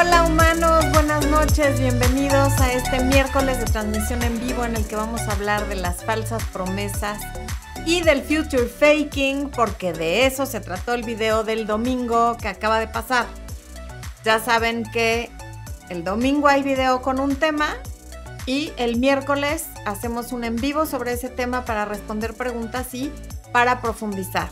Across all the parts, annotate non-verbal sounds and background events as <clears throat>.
Hola humanos, buenas noches, bienvenidos a este miércoles de transmisión en vivo en el que vamos a hablar de las falsas promesas y del future faking, porque de eso se trató el video del domingo que acaba de pasar. Ya saben que el domingo hay video con un tema y el miércoles hacemos un en vivo sobre ese tema para responder preguntas y para profundizar.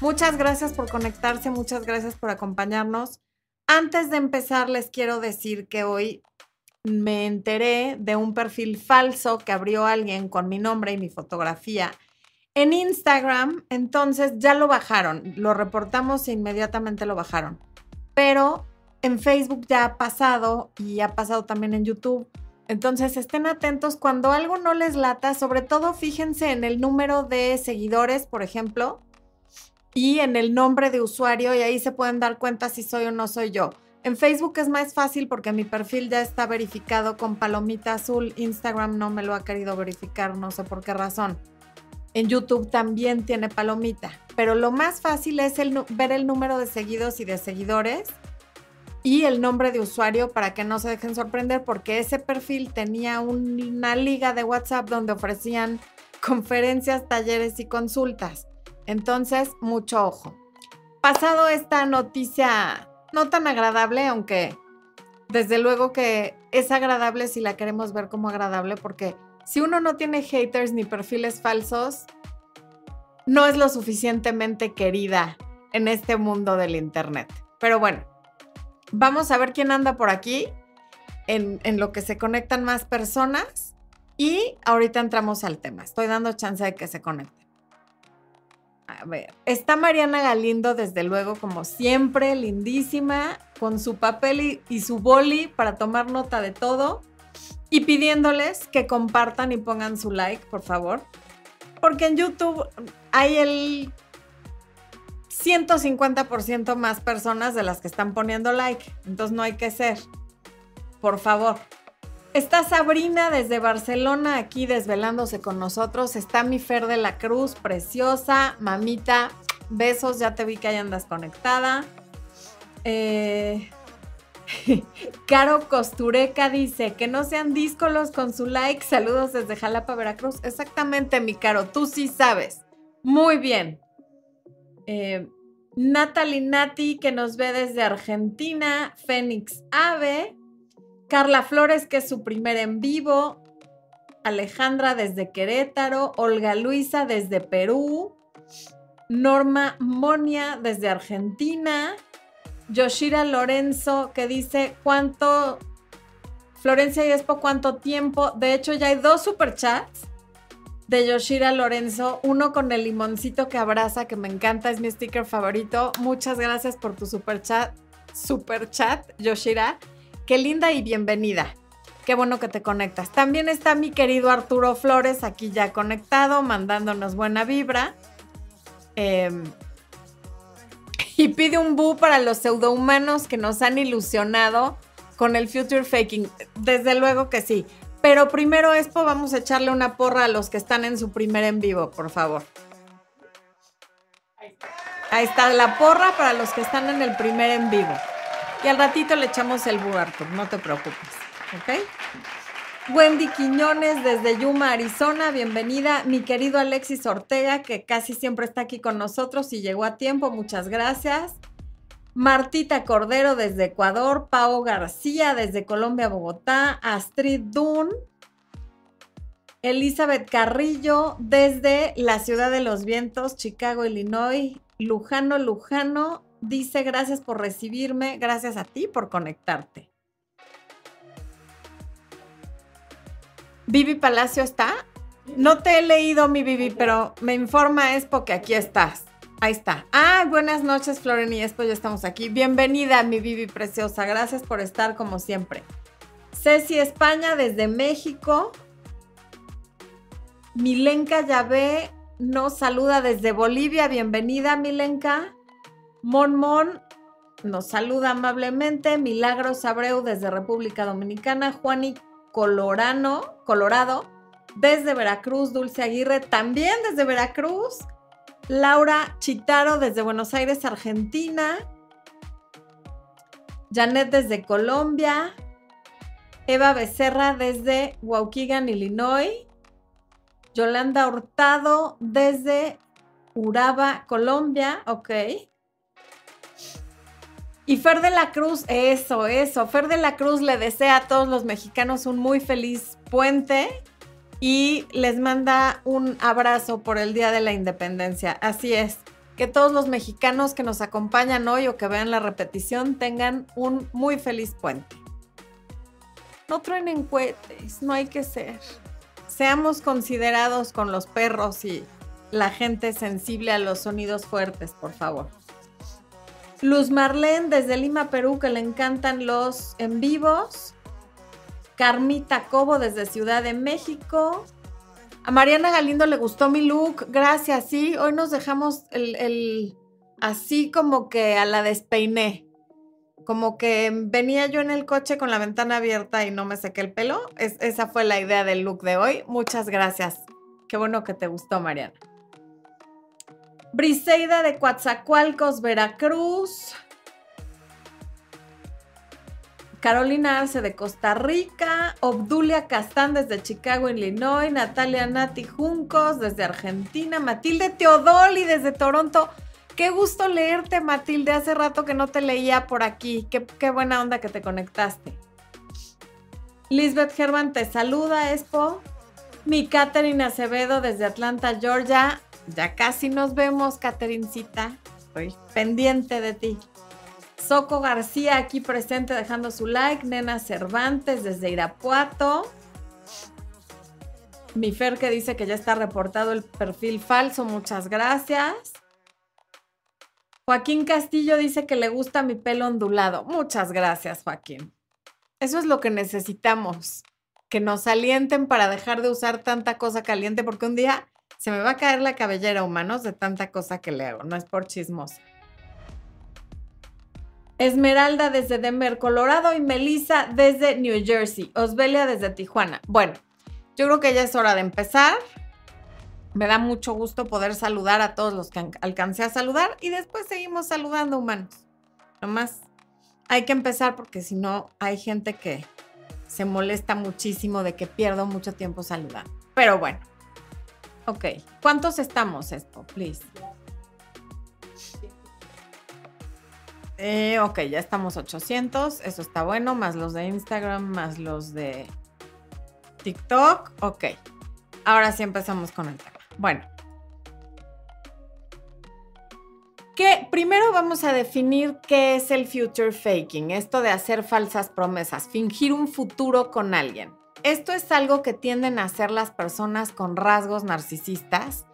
Muchas gracias por conectarse, muchas gracias por acompañarnos. Antes de empezar, les quiero decir que hoy me enteré de un perfil falso que abrió alguien con mi nombre y mi fotografía en Instagram. Entonces ya lo bajaron, lo reportamos e inmediatamente lo bajaron. Pero en Facebook ya ha pasado y ha pasado también en YouTube. Entonces estén atentos cuando algo no les lata, sobre todo fíjense en el número de seguidores, por ejemplo, y en el nombre de usuario y ahí se pueden dar cuenta si soy o no soy yo. En Facebook es más fácil porque mi perfil ya está verificado con palomita azul. Instagram no me lo ha querido verificar, no sé por qué razón. En YouTube también tiene palomita, pero lo más fácil es ver el número de seguidos y de seguidores y el nombre de usuario para que no se dejen sorprender porque ese perfil tenía una liga de WhatsApp donde ofrecían <laughs> conferencias, talleres y consultas. Entonces, mucho ojo. Pasado esta noticia no tan agradable, aunque desde luego que es agradable si la queremos ver como agradable, porque si uno no tiene haters ni perfiles falsos, no es lo suficientemente querida en este mundo del Internet. Pero bueno, vamos a ver quién anda por aquí, en, lo que se conectan más personas. Y ahorita entramos al tema. Estoy dando chance de que se conecten. Está Mariana Galindo, desde luego, como siempre, lindísima, con su papel y, su boli para tomar nota de todo y pidiéndoles que compartan y pongan su like, por favor. Porque en YouTube hay el 150% más personas de las que están poniendo like. Entonces no hay que ser. Por favor. Está Sabrina desde Barcelona aquí desvelándose con nosotros. Está mi Fer de la Cruz, preciosa. Mamita, besos, ya te vi que ahí andas conectada. Eh, <laughs> Caro Costureca dice que no sean díscolos con su like. Saludos desde Jalapa, Veracruz. Exactamente, mi Caro, tú sí sabes. Muy bien. Eh, Natalie Nati, que nos ve desde Argentina. Fénix Ave. Carla Flores, que es su primer en vivo. Alejandra desde Querétaro. Olga Luisa desde Perú. Norma Monia desde Argentina. Yoshira Lorenzo, que dice cuánto. Florencia y Expo, cuánto tiempo. De hecho, ya hay dos superchats de Yoshira Lorenzo. Uno con el limoncito que abraza, que me encanta, es mi sticker favorito. Muchas gracias por tu superchat. Superchat, Yoshira. Qué linda y bienvenida. Qué bueno que te conectas. También está mi querido Arturo Flores aquí ya conectado, mandándonos buena vibra. Em, y pide un bu para los pseudohumanos que nos han ilusionado con el future faking. Desde luego que sí. Pero primero, Expo, vamos a echarle una porra a los que están en su primer en vivo, por favor. Ahí está la porra para los que están en el primer en vivo. Y al ratito le echamos el bu, Arthur, no te preocupes. ¿Ok? Wendy Quiñones desde Yuma, Arizona, bienvenida. Mi querido Alexis Ortega, que casi siempre está aquí con nosotros y llegó a tiempo, muchas gracias. Martita Cordero desde Ecuador, Pau García desde Colombia, Bogotá, Astrid Dunn, Elizabeth Carrillo desde la Ciudad de los Vientos, Chicago, Illinois, Lujano, Lujano, dice gracias por recibirme, gracias a ti por conectarte. Vivi Palacio está. No te he leído mi Vivi, pero me informa es porque aquí estás. Ahí está. Ah, buenas noches, Floren y Espo, ya estamos aquí. Bienvenida, mi Vivi preciosa. Gracias por estar como siempre. Ceci España desde México. Milenka Yabé nos saluda desde Bolivia. Bienvenida, Milenka. Mon Mon nos saluda amablemente. Milagros Abreu desde República Dominicana. Juani Colorano, Colorado desde Veracruz. Dulce Aguirre también desde Veracruz. Laura Chitaro desde Buenos Aires, Argentina. Janet desde Colombia. Eva Becerra desde Waukegan, Illinois. Yolanda Hurtado desde Uraba, Colombia. Ok. Y Fer de la Cruz, eso, eso. Fer de la Cruz le desea a todos los mexicanos un muy feliz puente y les manda un abrazo por el Día de la Independencia. Así es. Que todos los mexicanos que nos acompañan hoy o que vean la repetición tengan un muy feliz puente. No truenen cohetes, no hay que ser. Seamos considerados con los perros y la gente sensible a los sonidos fuertes, por favor. Luz Marlene desde Lima, Perú, que le encantan los en vivos. Carmita Cobo desde Ciudad de México. A Mariana Galindo le gustó mi look. Gracias, sí. Hoy nos dejamos el, así como que a la despeiné. Como que venía yo en el coche con la ventana abierta y no me sequé el pelo. esa fue la idea del look de hoy. Muchas gracias. Qué bueno que te gustó, Mariana. Briseida de Coatzacoalcos, Veracruz. Carolina Arce de Costa Rica, Obdulia Castán desde Chicago, Illinois, Natalia Nati Juncos desde Argentina, Matilde Teodoli desde Toronto. Qué gusto leerte, Matilde. Hace rato que no te leía por aquí. Qué, buena onda que te conectaste. Lisbeth Germán te saluda, Expo. Mi Catherine Acevedo desde Atlanta, Georgia. Ya casi nos vemos, Caterincita. Estoy pendiente de ti. Soco García aquí presente dejando su like. Nena Cervantes desde Irapuato. Mi Fer que dice que ya está reportado el perfil falso. Muchas gracias. Joaquín Castillo dice que le gusta mi pelo ondulado. Muchas gracias, Joaquín. Eso es lo que necesitamos. Que nos alienten para dejar de usar tanta cosa caliente porque un día se me va a caer la cabellera, humanos, de tanta cosa que le hago. No es por chismosa. Esmeralda desde Denver, Colorado y Melissa desde New Jersey. Osbelia desde Tijuana. Bueno, yo creo que ya es hora de empezar. Me da mucho gusto poder saludar a todos los que alcancé a saludar y después seguimos saludando humanos. Nomás hay que empezar porque si no hay gente que se molesta muchísimo de que pierdo mucho tiempo saludando. Pero bueno, Ok. ¿Cuántos estamos, esto, please? Eh, ok, ya estamos 800. Eso está bueno. Más los de Instagram, más los de TikTok. Ok. Ahora sí empezamos con el tema. Bueno. Que primero vamos a definir qué es el future faking, esto de hacer falsas promesas, fingir un futuro con alguien. Esto es algo que tienden a hacer las personas con rasgos narcisistas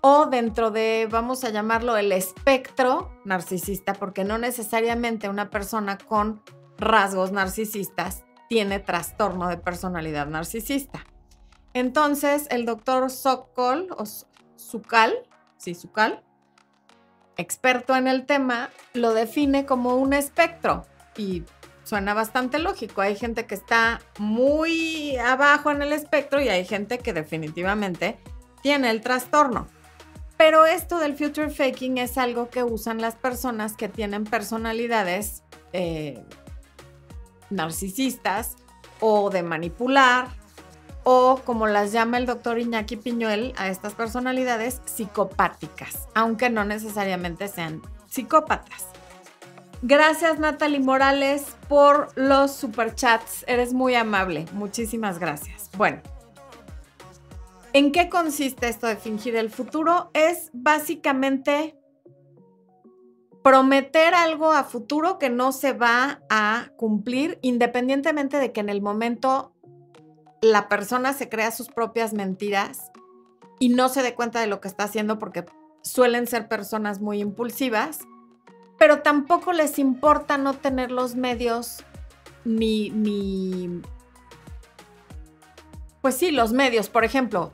o dentro de, vamos a llamarlo, el espectro narcisista, porque no necesariamente una persona con rasgos narcisistas tiene trastorno de personalidad narcisista. Entonces, el doctor Sokol, o Sukal, sí, Sukal, experto en el tema, lo define como un espectro. Y suena bastante lógico. Hay gente que está muy abajo en el espectro y hay gente que definitivamente tiene el trastorno. Pero esto del future faking es algo que usan las personas que tienen personalidades eh, narcisistas o de manipular o como las llama el doctor Iñaki Piñuel a estas personalidades psicopáticas, aunque no necesariamente sean psicópatas. Gracias Natalie Morales por los superchats. Eres muy amable. Muchísimas gracias. Bueno, ¿en qué consiste esto de fingir el futuro? Es básicamente prometer algo a futuro que no se va a cumplir independientemente de que en el momento la persona se crea sus propias mentiras y no se dé cuenta de lo que está haciendo porque suelen ser personas muy impulsivas pero tampoco les importa no tener los medios ni, ni, pues sí, los medios, por ejemplo,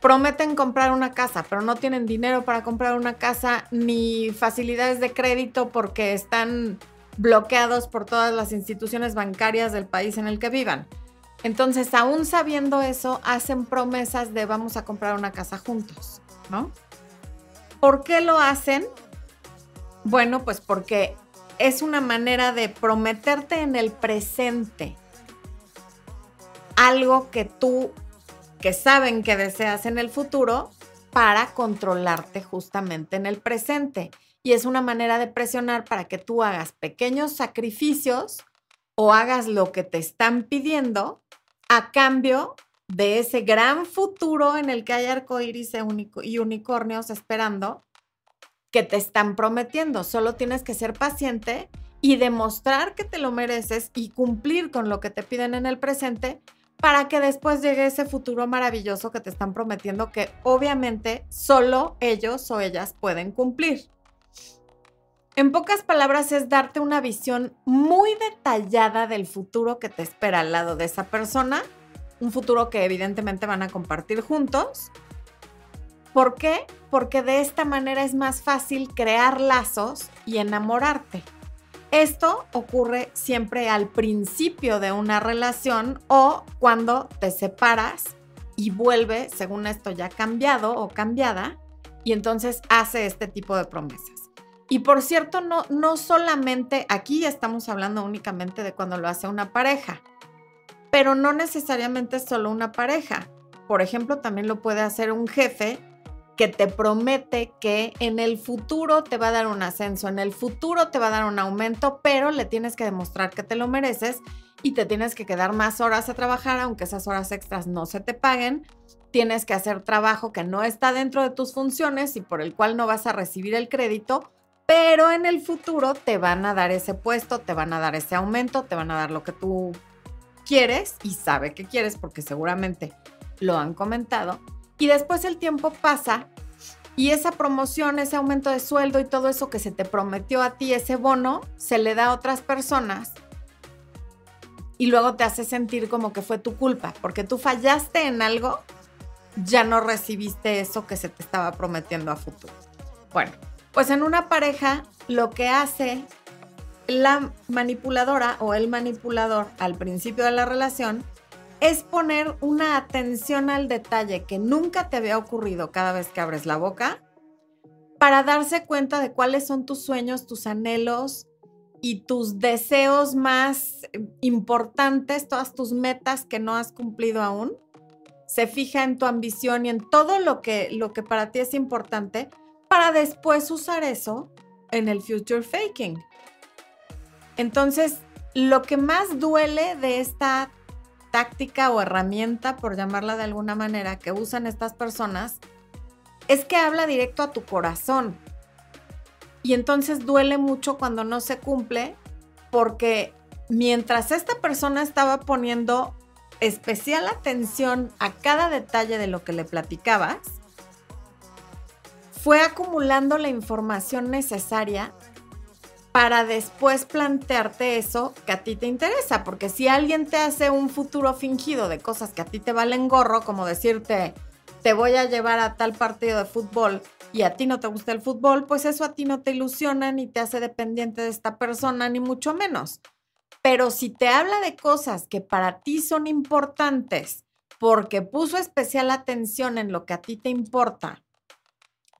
prometen comprar una casa, pero no tienen dinero para comprar una casa ni facilidades de crédito porque están bloqueados por todas las instituciones bancarias del país en el que vivan. Entonces, aún sabiendo eso, hacen promesas de vamos a comprar una casa juntos, ¿no? ¿Por qué lo hacen? Bueno, pues porque es una manera de prometerte en el presente algo que tú, que saben que deseas en el futuro, para controlarte justamente en el presente. Y es una manera de presionar para que tú hagas pequeños sacrificios o hagas lo que te están pidiendo a cambio de ese gran futuro en el que hay arcoíris y unicornios esperando que te están prometiendo. Solo tienes que ser paciente y demostrar que te lo mereces y cumplir con lo que te piden en el presente para que después llegue ese futuro maravilloso que te están prometiendo que obviamente solo ellos o ellas pueden cumplir. En pocas palabras es darte una visión muy detallada del futuro que te espera al lado de esa persona, un futuro que evidentemente van a compartir juntos. ¿Por qué? Porque de esta manera es más fácil crear lazos y enamorarte. Esto ocurre siempre al principio de una relación o cuando te separas y vuelve, según esto ya cambiado o cambiada, y entonces hace este tipo de promesas. Y por cierto, no, no solamente aquí estamos hablando únicamente de cuando lo hace una pareja, pero no necesariamente solo una pareja. Por ejemplo, también lo puede hacer un jefe que te promete que en el futuro te va a dar un ascenso, en el futuro te va a dar un aumento, pero le tienes que demostrar que te lo mereces y te tienes que quedar más horas a trabajar, aunque esas horas extras no se te paguen. Tienes que hacer trabajo que no está dentro de tus funciones y por el cual no vas a recibir el crédito, pero en el futuro te van a dar ese puesto, te van a dar ese aumento, te van a dar lo que tú quieres y sabe que quieres porque seguramente lo han comentado y después el tiempo pasa y esa promoción, ese aumento de sueldo y todo eso que se te prometió a ti, ese bono, se le da a otras personas y luego te hace sentir como que fue tu culpa, porque tú fallaste en algo, ya no recibiste eso que se te estaba prometiendo a futuro. Bueno, pues en una pareja lo que hace la manipuladora o el manipulador al principio de la relación es poner una atención al detalle que nunca te había ocurrido cada vez que abres la boca para darse cuenta de cuáles son tus sueños, tus anhelos y tus deseos más importantes, todas tus metas que no has cumplido aún. Se fija en tu ambición y en todo lo que, lo que para ti es importante para después usar eso en el future faking. Entonces, lo que más duele de esta táctica o herramienta, por llamarla de alguna manera, que usan estas personas, es que habla directo a tu corazón. Y entonces duele mucho cuando no se cumple, porque mientras esta persona estaba poniendo especial atención a cada detalle de lo que le platicabas, fue acumulando la información necesaria para después plantearte eso que a ti te interesa, porque si alguien te hace un futuro fingido de cosas que a ti te valen gorro, como decirte, te voy a llevar a tal partido de fútbol y a ti no te gusta el fútbol, pues eso a ti no te ilusiona ni te hace dependiente de esta persona, ni mucho menos. Pero si te habla de cosas que para ti son importantes, porque puso especial atención en lo que a ti te importa,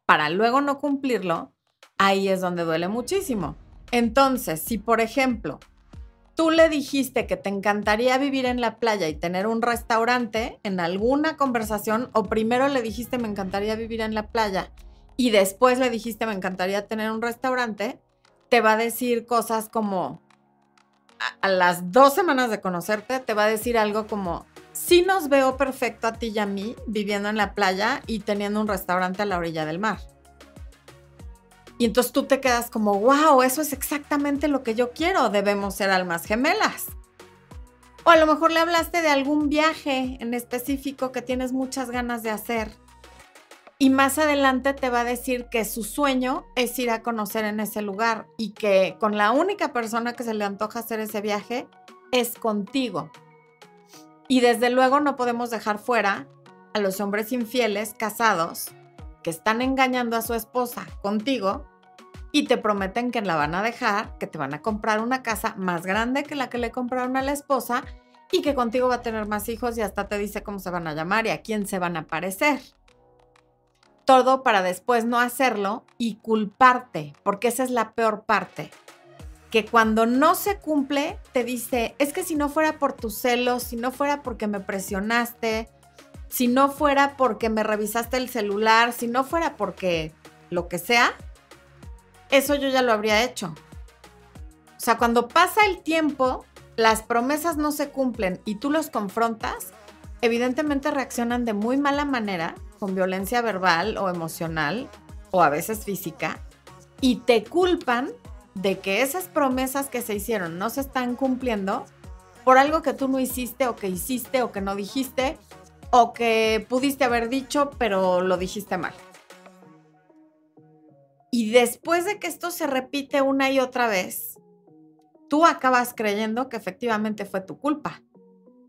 para luego no cumplirlo, ahí es donde duele muchísimo. Entonces, si por ejemplo, tú le dijiste que te encantaría vivir en la playa y tener un restaurante en alguna conversación, o primero le dijiste me encantaría vivir en la playa y después le dijiste me encantaría tener un restaurante, te va a decir cosas como, a, las dos semanas de conocerte, te va a decir algo como, sí nos veo perfecto a ti y a mí viviendo en la playa y teniendo un restaurante a la orilla del mar. Y entonces tú te quedas como, wow, eso es exactamente lo que yo quiero, debemos ser almas gemelas. O a lo mejor le hablaste de algún viaje en específico que tienes muchas ganas de hacer. Y más adelante te va a decir que su sueño es ir a conocer en ese lugar y que con la única persona que se le antoja hacer ese viaje es contigo. Y desde luego no podemos dejar fuera a los hombres infieles casados que están engañando a su esposa contigo y te prometen que la van a dejar, que te van a comprar una casa más grande que la que le compraron a la esposa y que contigo va a tener más hijos y hasta te dice cómo se van a llamar y a quién se van a parecer. Todo para después no hacerlo y culparte, porque esa es la peor parte. que cuando no se cumple te dice, es que si no fuera por tus celos, si no fuera porque me presionaste, si no fuera porque me revisaste el celular, si no fuera porque lo que sea, eso yo ya lo habría hecho. O sea, cuando pasa el tiempo, las promesas no se cumplen y tú los confrontas, evidentemente reaccionan de muy mala manera, con violencia verbal o emocional, o a veces física, y te culpan de que esas promesas que se hicieron no se están cumpliendo por algo que tú no hiciste o que hiciste o que no dijiste o que pudiste haber dicho pero lo dijiste mal. Y después de que esto se repite una y otra vez, tú acabas creyendo que efectivamente fue tu culpa.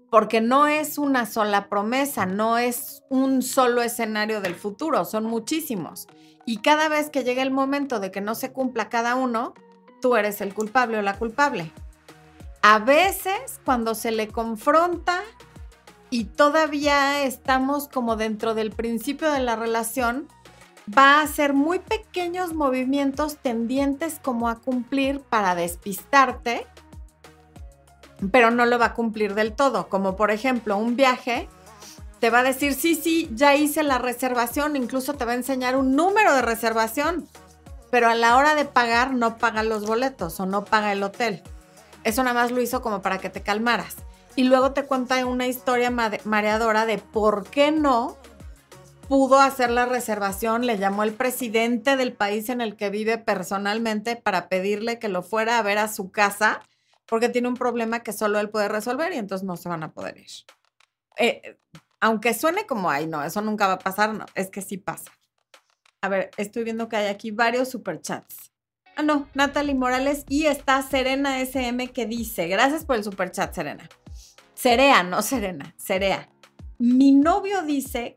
Porque no es una sola promesa, no es un solo escenario del futuro, son muchísimos. Y cada vez que llega el momento de que no se cumpla cada uno, tú eres el culpable o la culpable. A veces cuando se le confronta y todavía estamos como dentro del principio de la relación, va a hacer muy pequeños movimientos tendientes como a cumplir para despistarte, pero no lo va a cumplir del todo. Como por ejemplo un viaje, te va a decir, sí, sí, ya hice la reservación, incluso te va a enseñar un número de reservación pero a la hora de pagar no paga los boletos o no paga el hotel. Eso nada más lo hizo como para que te calmaras. Y luego te cuenta una historia mareadora de por qué no pudo hacer la reservación, le llamó el presidente del país en el que vive personalmente para pedirle que lo fuera a ver a su casa porque tiene un problema que solo él puede resolver y entonces no se van a poder ir. Eh, aunque suene como, ay, no, eso nunca va a pasar, no, es que sí pasa. A ver, estoy viendo que hay aquí varios superchats. Ah, no, Natalie Morales y está Serena SM que dice, gracias por el superchat, Serena. Cerea, no Serena, Cerea. Mi novio dice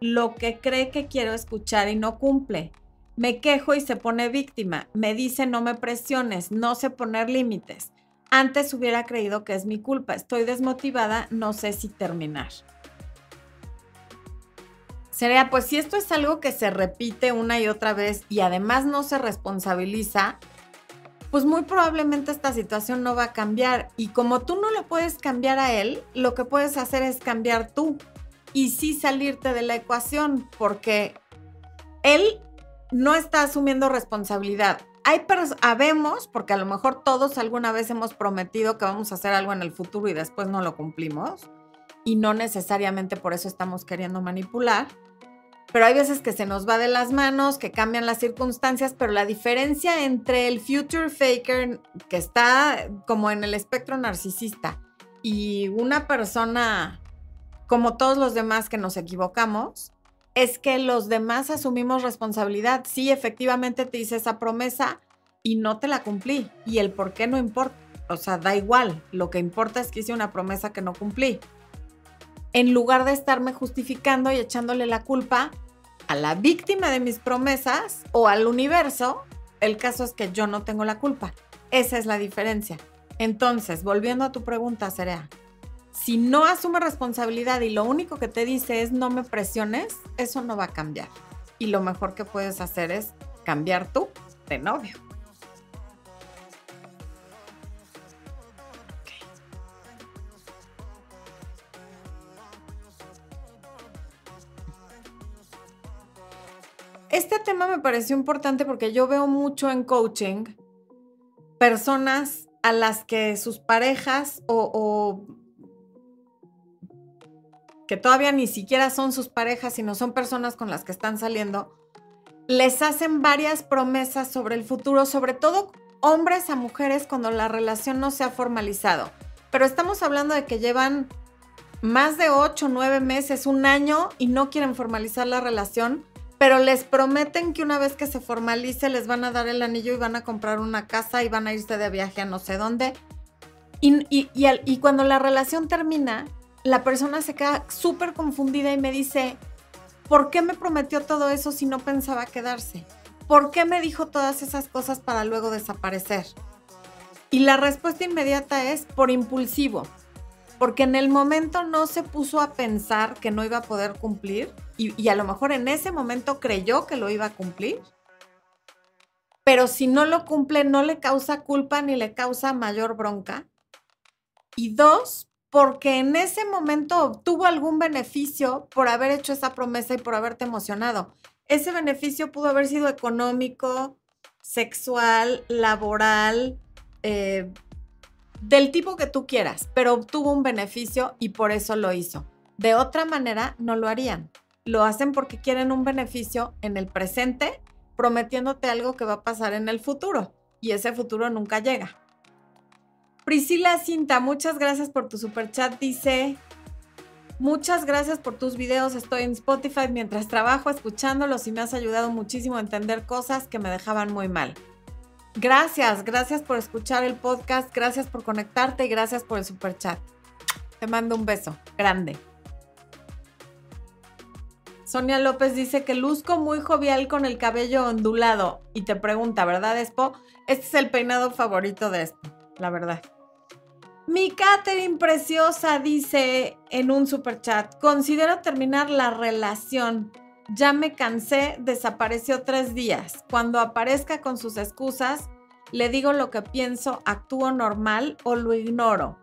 lo que cree que quiero escuchar y no cumple. Me quejo y se pone víctima. Me dice no me presiones, no sé poner límites. Antes hubiera creído que es mi culpa. Estoy desmotivada, no sé si terminar. Sería, pues si esto es algo que se repite una y otra vez y además no se responsabiliza, pues muy probablemente esta situación no va a cambiar. Y como tú no lo puedes cambiar a él, lo que puedes hacer es cambiar tú y sí salirte de la ecuación, porque él no está asumiendo responsabilidad. Hay habemos, porque a lo mejor todos alguna vez hemos prometido que vamos a hacer algo en el futuro y después no lo cumplimos, y no necesariamente por eso estamos queriendo manipular pero hay veces que se nos va de las manos, que cambian las circunstancias, pero la diferencia entre el future faker que está como en el espectro narcisista y una persona como todos los demás que nos equivocamos, es que los demás asumimos responsabilidad. Sí, efectivamente te hice esa promesa y no te la cumplí. Y el por qué no importa. O sea, da igual. Lo que importa es que hice una promesa que no cumplí en lugar de estarme justificando y echándole la culpa a la víctima de mis promesas o al universo, el caso es que yo no tengo la culpa. Esa es la diferencia. Entonces, volviendo a tu pregunta, Serea, si no asume responsabilidad y lo único que te dice es no me presiones, eso no va a cambiar. Y lo mejor que puedes hacer es cambiar tú de novio. Este tema me pareció importante porque yo veo mucho en coaching personas a las que sus parejas o, que todavía ni siquiera son sus parejas, sino son personas con las que están saliendo, les hacen varias promesas sobre el futuro, sobre todo hombres a mujeres cuando la relación no se ha formalizado. Pero estamos hablando de que llevan más de 8, 9 meses, un año y no quieren formalizar la relación pero les prometen que una vez que se formalice les van a dar el anillo y van a comprar una casa y van a irse de viaje a no sé dónde. Y, y, cuando la relación termina, la persona se queda súper confundida y me dice, ¿por qué me prometió todo eso si no pensaba quedarse? ¿Por qué me dijo todas esas cosas para luego desaparecer? Y la respuesta inmediata es por impulsivo porque en el momento no se puso a pensar que no iba a poder cumplir y, a lo mejor en ese momento creyó que lo iba a cumplir, pero si no lo cumple, no le causa culpa ni le causa mayor bronca. Y dos, porque en ese momento obtuvo algún beneficio por haber hecho esa promesa y por haberte emocionado. Ese beneficio pudo haber sido económico, sexual, laboral, eh, del tipo que tú quieras, pero obtuvo un beneficio y por eso lo hizo. De otra manera, no lo harían. Lo hacen porque quieren un beneficio en el presente, prometiéndote algo que va a pasar en el futuro. Y ese futuro nunca llega. Priscila Cinta, muchas gracias por tu super chat. Dice, muchas gracias por tus videos. Estoy en Spotify mientras trabajo escuchándolos y me has ayudado muchísimo a entender cosas que me dejaban muy mal. Gracias, gracias por escuchar el podcast, gracias por conectarte y gracias por el super chat. Te mando un beso grande. Sonia López dice que luzco muy jovial con el cabello ondulado y te pregunta, ¿verdad, Expo? Este es el peinado favorito de Expo, la verdad. Mi Catherine preciosa dice en un super chat, considero terminar la relación ya me cansé, desapareció tres días. Cuando aparezca con sus excusas, le digo lo que pienso, actúo normal o lo ignoro.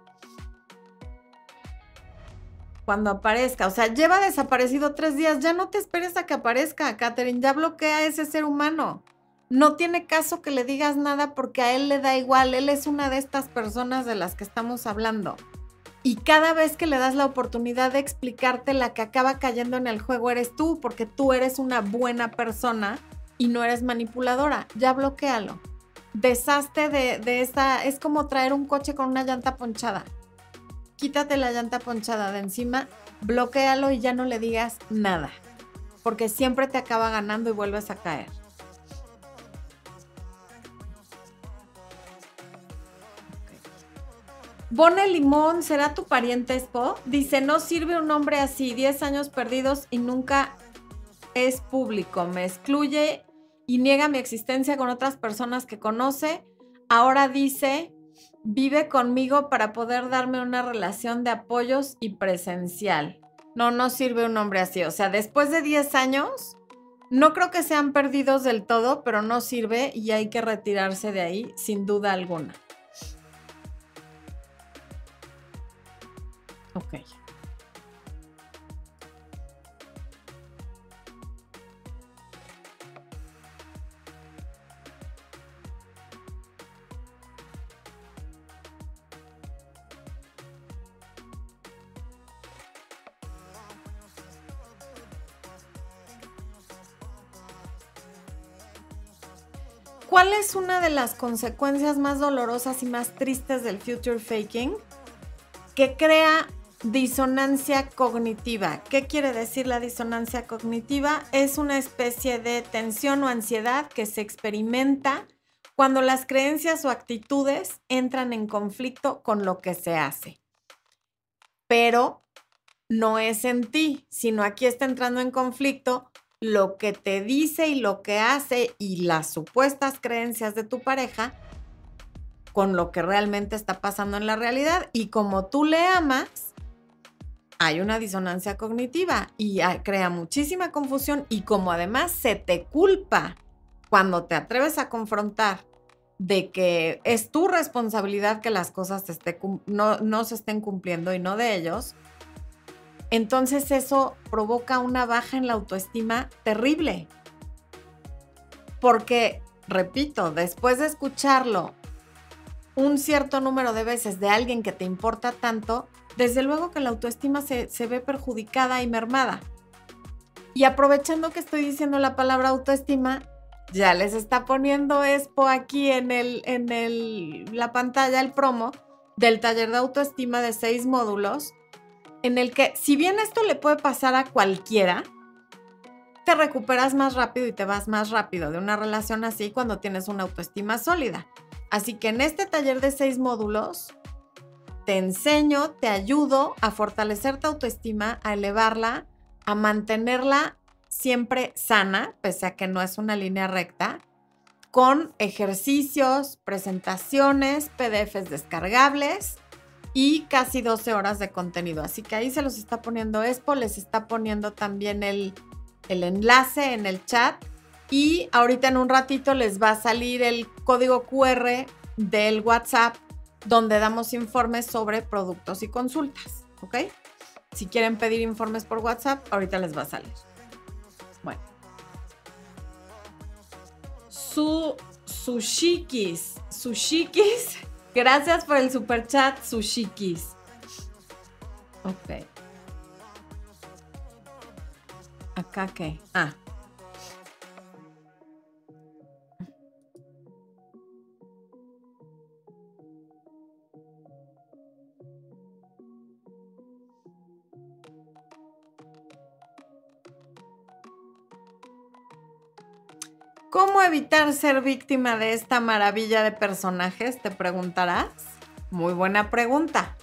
Cuando aparezca, o sea, lleva desaparecido tres días, ya no te esperes a que aparezca, Katherine, ya bloquea a ese ser humano. No tiene caso que le digas nada porque a él le da igual, él es una de estas personas de las que estamos hablando. Y cada vez que le das la oportunidad de explicarte, la que acaba cayendo en el juego eres tú, porque tú eres una buena persona y no eres manipuladora. Ya bloquealo. Deshazte de, esa. Es como traer un coche con una llanta ponchada. Quítate la llanta ponchada de encima, bloquealo y ya no le digas nada. Porque siempre te acaba ganando y vuelves a caer. Bone Limón, ¿será tu pariente Expo? Dice, no sirve un hombre así, 10 años perdidos y nunca es público. Me excluye y niega mi existencia con otras personas que conoce. Ahora dice, vive conmigo para poder darme una relación de apoyos y presencial. No, no sirve un hombre así. O sea, después de 10 años, no creo que sean perdidos del todo, pero no sirve y hay que retirarse de ahí sin duda alguna. Ok. ¿Cuál es una de las consecuencias más dolorosas y más tristes del future faking? Que crea Disonancia cognitiva. ¿Qué quiere decir la disonancia cognitiva? Es una especie de tensión o ansiedad que se experimenta cuando las creencias o actitudes entran en conflicto con lo que se hace. Pero no es en ti, sino aquí está entrando en conflicto lo que te dice y lo que hace y las supuestas creencias de tu pareja con lo que realmente está pasando en la realidad. Y como tú le amas, hay una disonancia cognitiva y crea muchísima confusión y como además se te culpa cuando te atreves a confrontar de que es tu responsabilidad que las cosas no, no se estén cumpliendo y no de ellos, entonces eso provoca una baja en la autoestima terrible. Porque, repito, después de escucharlo un cierto número de veces de alguien que te importa tanto, desde luego que la autoestima se, ve perjudicada y mermada. Y aprovechando que estoy diciendo la palabra autoestima, ya les está poniendo Expo aquí en, el, en el, la pantalla el promo del taller de autoestima de seis módulos, en el que si bien esto le puede pasar a cualquiera, te recuperas más rápido y te vas más rápido de una relación así cuando tienes una autoestima sólida. Así que en este taller de seis módulos te enseño, te ayudo a fortalecer tu autoestima, a elevarla, a mantenerla siempre sana, pese a que no es una línea recta, con ejercicios, presentaciones, PDFs descargables y casi 12 horas de contenido. Así que ahí se los está poniendo Expo, les está poniendo también el, el enlace en el chat Y ahorita en un ratito les va a salir el código QR del WhatsApp donde damos informes sobre productos y consultas, ¿ok? Si quieren pedir informes por WhatsApp, ahorita les va a salir. Bueno. Su Sushikis. Sushikis. <laughs> Gracias por el super chat, Sushikis. Ok. ¿Acá qué? Ah. Evitar ser víctima de esta maravilla de personajes? Te preguntarás. Muy buena pregunta.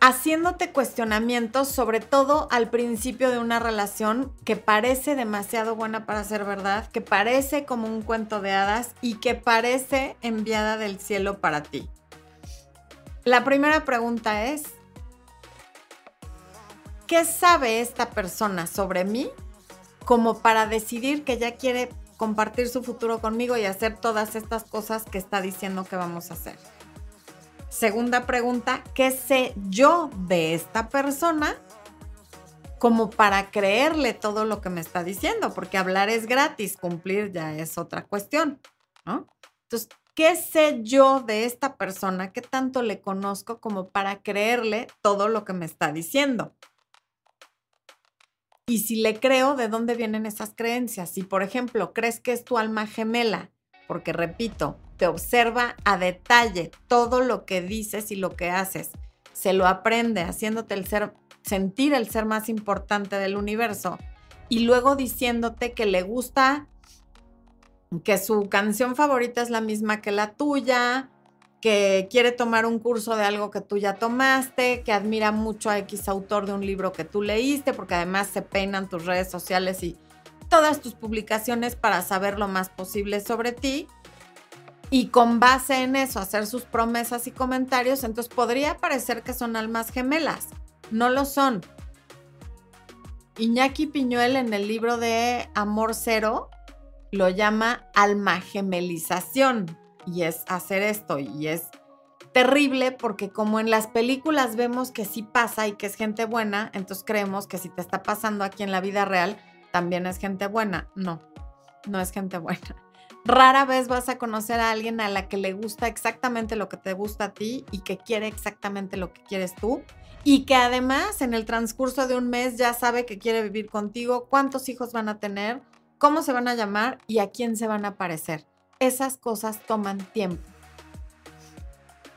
Haciéndote cuestionamientos, sobre todo al principio de una relación que parece demasiado buena para ser verdad, que parece como un cuento de hadas y que parece enviada del cielo para ti. La primera pregunta es, ¿qué sabe esta persona sobre mí como para decidir que ya quiere compartir su futuro conmigo y hacer todas estas cosas que está diciendo que vamos a hacer. Segunda pregunta, ¿qué sé yo de esta persona como para creerle todo lo que me está diciendo? Porque hablar es gratis, cumplir ya es otra cuestión, ¿no? Entonces, ¿qué sé yo de esta persona? ¿Qué tanto le conozco como para creerle todo lo que me está diciendo? Y si le creo, ¿de dónde vienen esas creencias? Si, por ejemplo, crees que es tu alma gemela, porque repito, te observa a detalle todo lo que dices y lo que haces, se lo aprende haciéndote el ser, sentir el ser más importante del universo y luego diciéndote que le gusta, que su canción favorita es la misma que la tuya, que quiere tomar un curso de algo que tú ya tomaste, que admira mucho a X autor de un libro que tú leíste, porque además se peinan tus redes sociales y todas tus publicaciones para saber lo más posible sobre ti. Y con base en eso hacer sus promesas y comentarios, entonces podría parecer que son almas gemelas. No lo son. Iñaki Piñuel en el libro de Amor Cero lo llama alma gemelización y es hacer esto y es terrible porque como en las películas vemos que sí pasa y que es gente buena, entonces creemos que si te está pasando aquí en la vida real, también es gente buena. No, no es gente buena. <laughs> Rara vez vas a conocer a alguien a la que le gusta exactamente lo que te gusta a ti y que quiere exactamente lo que quieres tú y que además en el transcurso de un mes ya sabe que quiere vivir contigo, cuántos hijos van a tener, cómo se van a llamar y a quién se van a parecer esas cosas toman tiempo.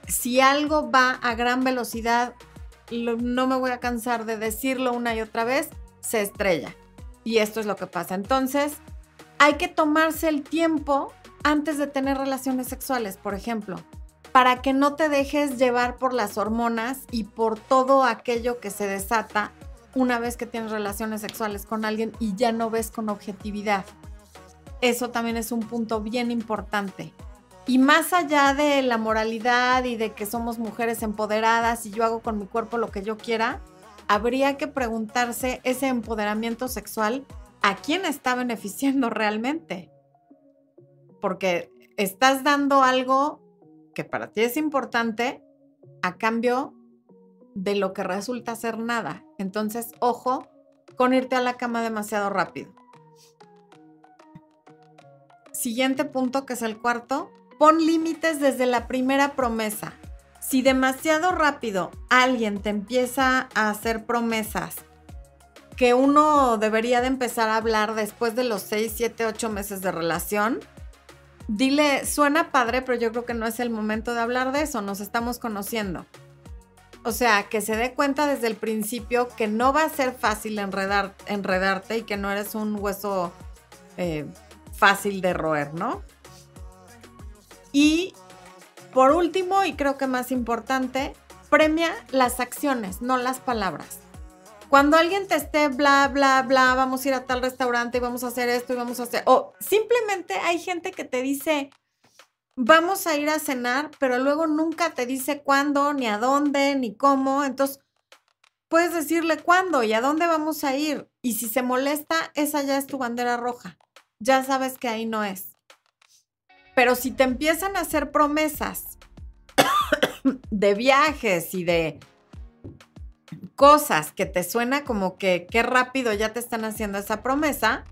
Si algo va a gran velocidad, no me voy a cansar de decirlo una y otra vez, se estrella. Y esto es lo que pasa. Entonces, hay que tomarse el tiempo antes de tener relaciones sexuales, por ejemplo, para que no te dejes llevar por las hormonas y por todo aquello que se desata una vez que tienes relaciones sexuales con alguien y ya no ves con objetividad. Eso también es un punto bien importante. Y más allá de la moralidad y de que somos mujeres empoderadas y yo hago con mi cuerpo lo que yo quiera, habría que preguntarse ese empoderamiento sexual a quién está beneficiando realmente. Porque estás dando algo que para ti es importante a cambio de lo que resulta ser nada. Entonces, ojo con irte a la cama demasiado rápido. Siguiente punto, que es el cuarto, pon límites desde la primera promesa. Si demasiado rápido alguien te empieza a hacer promesas que uno debería de empezar a hablar después de los 6, 7, 8 meses de relación, dile, suena padre, pero yo creo que no es el momento de hablar de eso, nos estamos conociendo. O sea, que se dé cuenta desde el principio que no va a ser fácil enredar, enredarte y que no eres un hueso eh, fácil de roer, ¿no? Y por último, y creo que más importante, premia las acciones, no las palabras. Cuando alguien te esté bla, bla, bla, vamos a ir a tal restaurante y vamos a hacer esto y vamos a hacer, o simplemente hay gente que te dice, vamos a ir a cenar, pero luego nunca te dice cuándo, ni a dónde, ni cómo. Entonces, puedes decirle cuándo y a dónde vamos a ir. Y si se molesta, esa ya es tu bandera roja. Ya sabes que ahí no es. Pero si te empiezan a hacer promesas <coughs> de viajes y de cosas que te suena como que qué rápido ya te están haciendo esa promesa,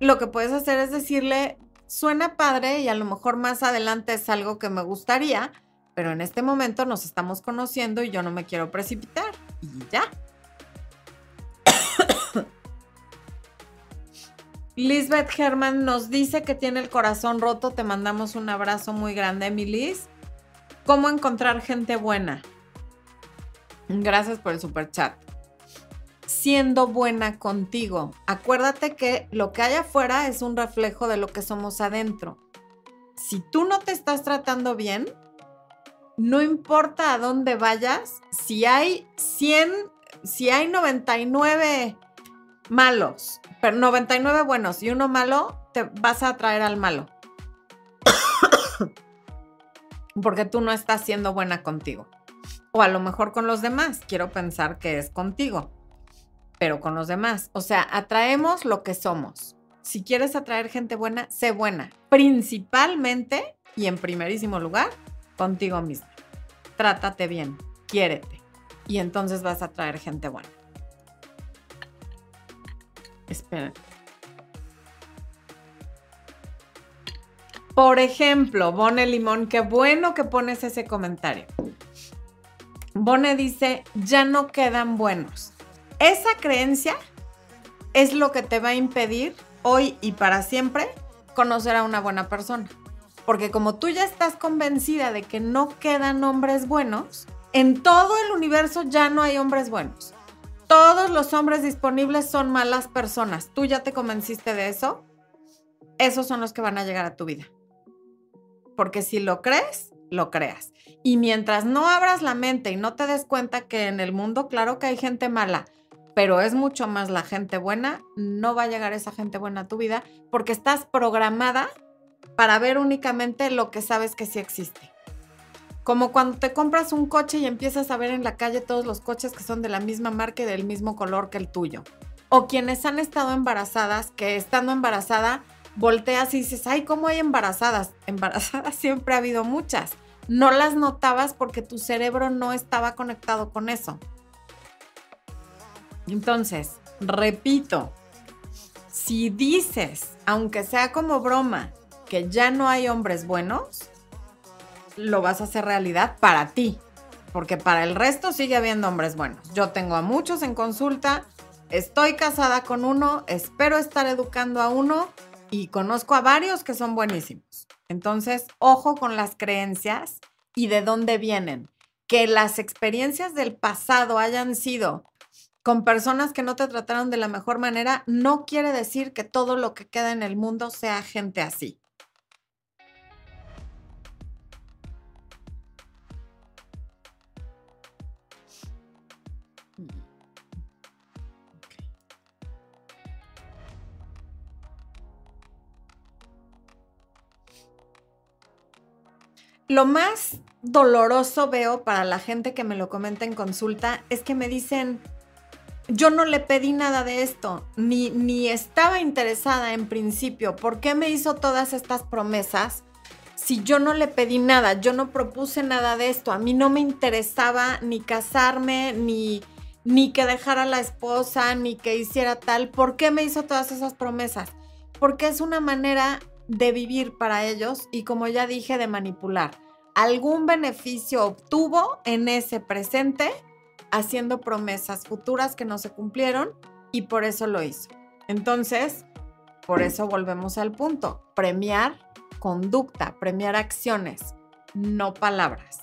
lo que puedes hacer es decirle, suena padre y a lo mejor más adelante es algo que me gustaría, pero en este momento nos estamos conociendo y yo no me quiero precipitar. Y ya. Lisbeth Herman nos dice que tiene el corazón roto. Te mandamos un abrazo muy grande, Milis. ¿Cómo encontrar gente buena? Gracias por el super chat. Siendo buena contigo. Acuérdate que lo que hay afuera es un reflejo de lo que somos adentro. Si tú no te estás tratando bien, no importa a dónde vayas, si hay 100, si hay 99 malos, pero 99 buenos y uno malo, te vas a atraer al malo. <coughs> Porque tú no estás siendo buena contigo. O a lo mejor con los demás. Quiero pensar que es contigo, pero con los demás. O sea, atraemos lo que somos. Si quieres atraer gente buena, sé buena. Principalmente y en primerísimo lugar, contigo misma. Trátate bien, quiérete. Y entonces vas a traer gente buena. Espera. Por ejemplo, Bone Limón, qué bueno que pones ese comentario. Bone dice, ya no quedan buenos. Esa creencia es lo que te va a impedir hoy y para siempre conocer a una buena persona. Porque como tú ya estás convencida de que no quedan hombres buenos, en todo el universo ya no hay hombres buenos. Todos los hombres disponibles son malas personas. ¿Tú ya te convenciste de eso? Esos son los que van a llegar a tu vida. Porque si lo crees, lo creas. Y mientras no abras la mente y no te des cuenta que en el mundo, claro que hay gente mala, pero es mucho más la gente buena, no va a llegar esa gente buena a tu vida porque estás programada para ver únicamente lo que sabes que sí existe. Como cuando te compras un coche y empiezas a ver en la calle todos los coches que son de la misma marca y del mismo color que el tuyo. O quienes han estado embarazadas, que estando embarazada volteas y dices, ay, ¿cómo hay embarazadas? <laughs> Embarazadas siempre ha habido muchas. No las notabas porque tu cerebro no estaba conectado con eso. Entonces, repito, si dices, aunque sea como broma, que ya no hay hombres buenos, lo vas a hacer realidad para ti, porque para el resto sigue habiendo hombres buenos. Yo tengo a muchos en consulta, estoy casada con uno, espero estar educando a uno y conozco a varios que son buenísimos. Entonces, ojo con las creencias y de dónde vienen. Que las experiencias del pasado hayan sido con personas que no te trataron de la mejor manera, no quiere decir que todo lo que queda en el mundo sea gente así. Lo más doloroso veo para la gente que me lo comenta en consulta es que me dicen, yo no le pedí nada de esto, ni, ni estaba interesada en principio. ¿Por qué me hizo todas estas promesas? Si yo no le pedí nada, yo no propuse nada de esto, a mí no me interesaba ni casarme, ni, ni que dejara a la esposa, ni que hiciera tal. ¿Por qué me hizo todas esas promesas? Porque es una manera de vivir para ellos y como ya dije, de manipular algún beneficio obtuvo en ese presente haciendo promesas futuras que no se cumplieron y por eso lo hizo. Entonces, por eso volvemos al punto, premiar conducta, premiar acciones, no palabras.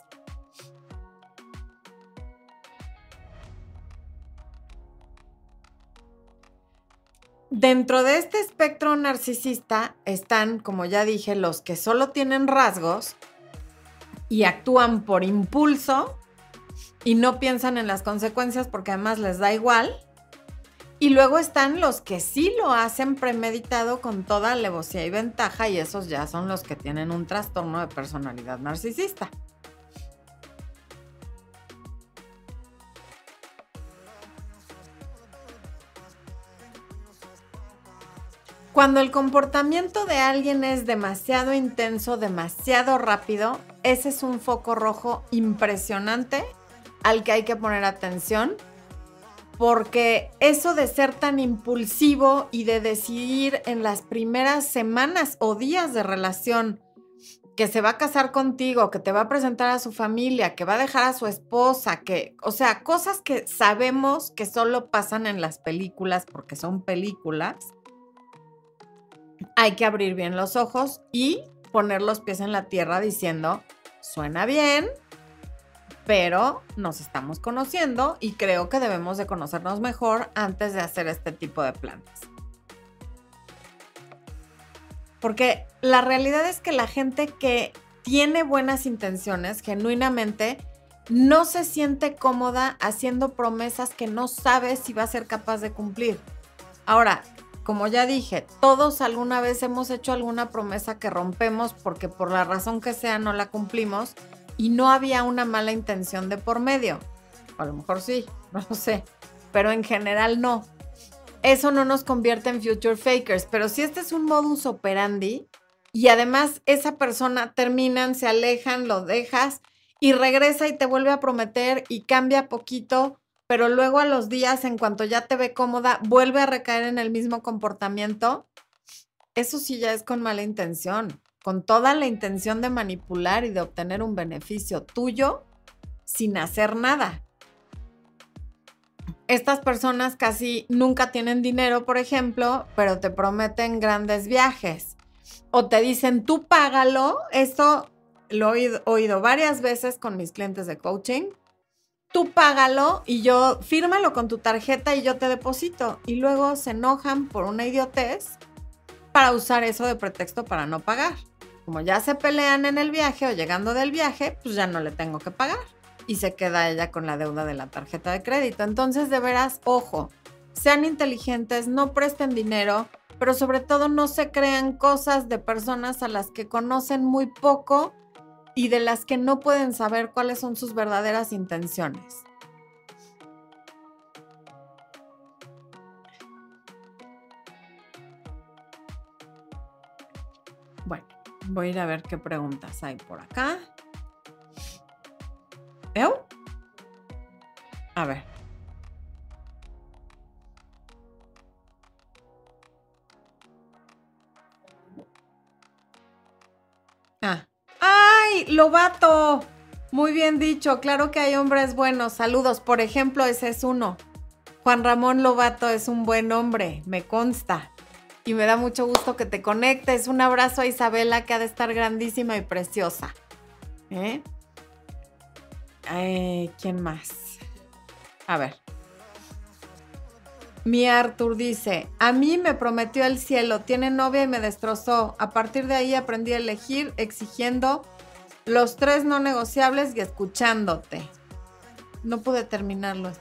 Dentro de este espectro narcisista están, como ya dije, los que solo tienen rasgos y actúan por impulso y no piensan en las consecuencias porque además les da igual. Y luego están los que sí lo hacen premeditado con toda alevosía y ventaja y esos ya son los que tienen un trastorno de personalidad narcisista. Cuando el comportamiento de alguien es demasiado intenso, demasiado rápido, ese es un foco rojo impresionante al que hay que poner atención, porque eso de ser tan impulsivo y de decidir en las primeras semanas o días de relación que se va a casar contigo, que te va a presentar a su familia, que va a dejar a su esposa, que, o sea, cosas que sabemos que solo pasan en las películas porque son películas, hay que abrir bien los ojos y poner los pies en la tierra diciendo, suena bien, pero nos estamos conociendo y creo que debemos de conocernos mejor antes de hacer este tipo de planes. Porque la realidad es que la gente que tiene buenas intenciones, genuinamente, no se siente cómoda haciendo promesas que no sabe si va a ser capaz de cumplir. Ahora, como ya dije, todos alguna vez hemos hecho alguna promesa que rompemos porque por la razón que sea no la cumplimos y no había una mala intención de por medio. a lo mejor sí, <laughs> no lo sé, pero en general no. Eso no nos convierte en future fakers, pero si este es un modus operandi y además esa persona terminan, se alejan, lo dejas y regresa y te vuelve a prometer y cambia poquito pero luego a los días, en cuanto ya te ve cómoda, vuelve a recaer en el mismo comportamiento, eso sí ya es con mala intención, con toda la intención de manipular y de obtener un beneficio tuyo sin hacer nada. Estas personas casi nunca tienen dinero, por ejemplo, pero te prometen grandes viajes. O te dicen, tú págalo. Esto lo he oído varias veces con mis clientes de coaching tú págalo y yo fírmalo con tu tarjeta y yo te deposito. Y luego se enojan por una idiotez para usar eso de pretexto para no pagar. Como ya se pelean en el viaje o llegando del viaje, pues ya no le tengo que pagar. Y se queda ella con la deuda de la tarjeta de crédito. Entonces, de veras, ojo, sean inteligentes, no presten dinero, pero sobre todo no se crean cosas de personas a las que conocen muy poco y de las que no pueden saber cuáles son sus verdaderas intenciones. Bueno, voy a ir a ver qué preguntas hay por acá. ¿Eu? A ver. Ah, Lobato. Muy bien dicho, claro que hay hombres buenos. Saludos, por ejemplo, ese es uno. Juan Ramón Lobato es un buen hombre, me consta. Y me da mucho gusto que te conectes. Un abrazo a Isabela, que ha de estar grandísima y preciosa. ¿Eh? eh quién más? A ver. Mi Arthur dice, a mí me prometió el cielo, tiene novia y me destrozó. A partir de ahí aprendí a elegir exigiendo los tres no negociables y escuchándote. No pude terminarlo.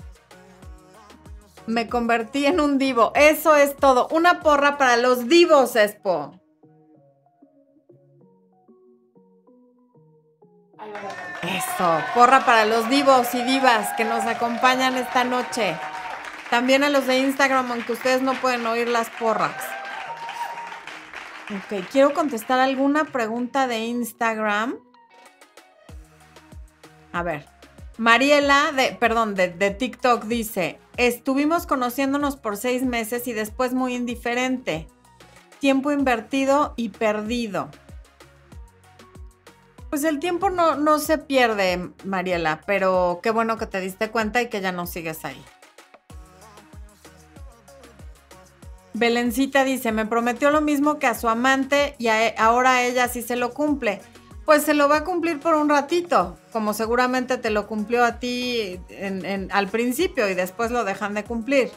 Me convertí en un divo. Eso es todo. Una porra para los divos, Expo. Eso, porra para los divos y divas que nos acompañan esta noche. También a los de Instagram, aunque ustedes no pueden oír las porras. Ok, quiero contestar alguna pregunta de Instagram. A ver. Mariela, de, perdón, de, TikTok dice, estuvimos conociéndonos por seis meses y después muy indiferente. Tiempo invertido y perdido. Pues el tiempo no, no se pierde, Mariela, pero qué bueno que te diste cuenta y que ya no sigues ahí. Belencita dice, me prometió lo mismo que a su amante y e, ahora ella sí se lo cumple pues se lo va a cumplir por un ratito, como seguramente te lo cumplió a ti al principio y después lo dejan de cumplir.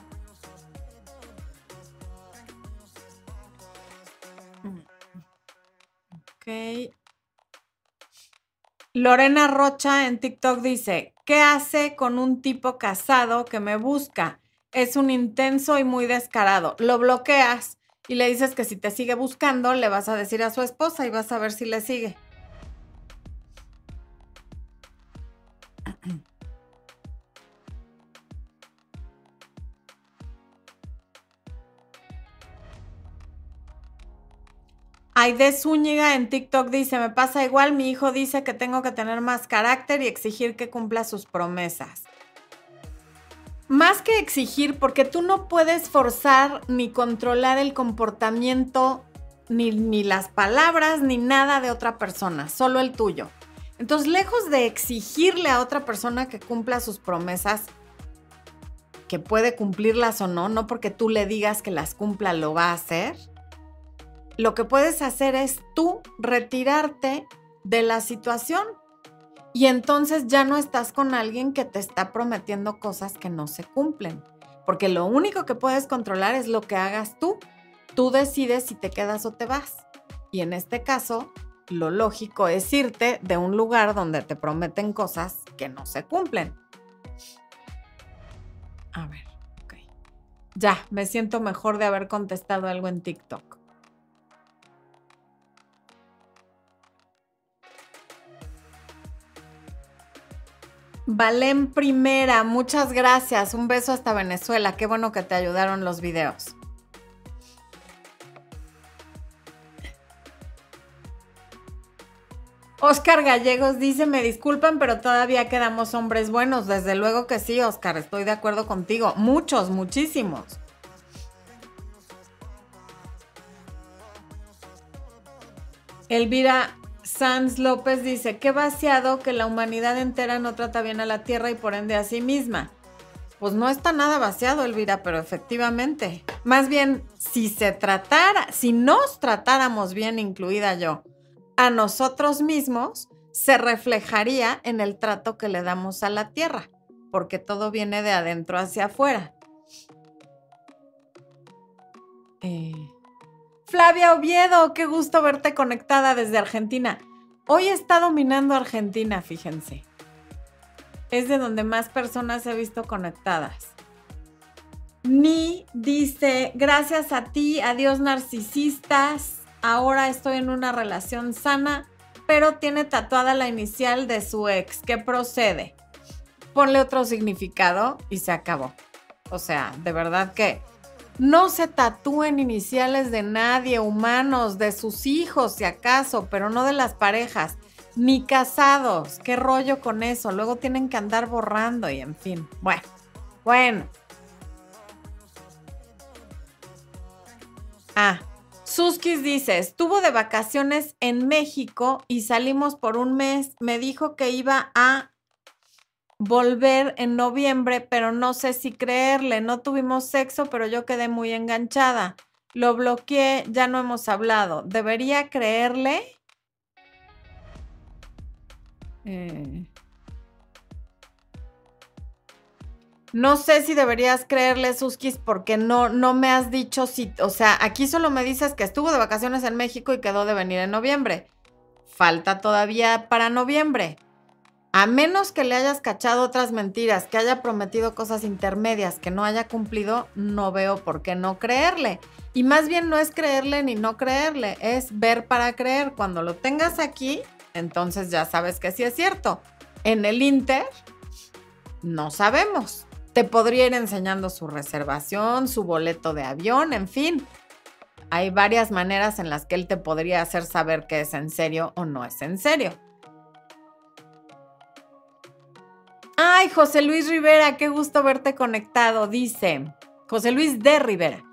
Ok. Lorena Rocha en TikTok dice, ¿qué hace con un tipo casado que me busca? Es un intenso y muy descarado. Lo bloqueas y le dices que si te sigue buscando, le vas a decir a su esposa y vas a ver si le sigue. Aide Zúñiga en TikTok dice, me pasa igual, mi hijo dice que tengo que tener más carácter y exigir que cumpla sus promesas. Más que exigir, porque tú no puedes forzar ni controlar el comportamiento, ni, ni las palabras, ni nada de otra persona, solo el tuyo. Entonces, lejos de exigirle a otra persona que cumpla sus promesas, que puede cumplirlas o no, no porque tú le digas que las cumpla, lo va a hacer lo que puedes hacer es tú retirarte de la situación y entonces ya no estás con alguien que te está prometiendo cosas que no se cumplen, porque lo único que puedes controlar es lo que hagas tú. Tú decides si te quedas o te vas. Y en este caso, lo lógico es irte de un lugar donde te prometen cosas que no se cumplen. A ver, ok. Ya, me siento mejor de haber contestado algo en TikTok. Valen Primera, muchas gracias. Un beso hasta Venezuela. Qué bueno que te ayudaron los videos. Oscar Gallegos dice, me disculpan, pero todavía quedamos hombres buenos. Desde luego que sí, Oscar, estoy de acuerdo contigo. Muchos, muchísimos. Elvira Sanz López dice, qué vaciado que la humanidad entera no trata bien a la Tierra y por ende a sí misma. Pues no está nada vaciado, Elvira, pero efectivamente. Más bien, si se tratara, si nos tratáramos bien, incluida yo, a nosotros mismos, se reflejaría en el trato que le damos a la Tierra, porque todo viene de adentro hacia afuera. Eh, Flavia Oviedo, qué gusto verte conectada desde Argentina. Hoy está dominando Argentina, fíjense. Es de donde más personas he visto conectadas. Ni dice, gracias a ti, adiós narcisistas, ahora estoy en una relación sana, pero tiene tatuada la inicial de su ex. ¿Qué procede? Ponle otro significado y se acabó. O sea, de verdad que no se tatúen iniciales de nadie, humanos, de sus hijos, si acaso, pero no de las parejas, ni casados. ¿Qué rollo con eso? Luego tienen que andar borrando y en fin. Bueno, bueno. Ah, Suskis dice, estuvo de vacaciones en México y salimos por un mes. Me dijo que iba a volver en noviembre, pero no sé si creerle. No tuvimos sexo, pero yo quedé muy enganchada. Lo bloqueé, ya no hemos hablado. ¿Debería creerle? Eh. No sé si deberías creerle, Suskis, porque no, no me has dicho si, o sea, aquí solo me dices que estuvo de vacaciones en México y quedó de venir en noviembre. Falta todavía para noviembre. A menos que le hayas cachado otras mentiras, que haya prometido cosas intermedias que no haya cumplido, no veo por qué no creerle. Y más bien no es creerle ni no creerle, es ver para creer. Cuando lo tengas aquí, entonces ya sabes que sí es cierto. En el Inter, no sabemos. Te podría ir enseñando su reservación, su boleto de avión, en fin. Hay varias maneras en las que él te podría hacer saber que es en serio o no es en serio. Ay, José Luis Rivera, qué gusto verte conectado, dice José Luis de Rivera.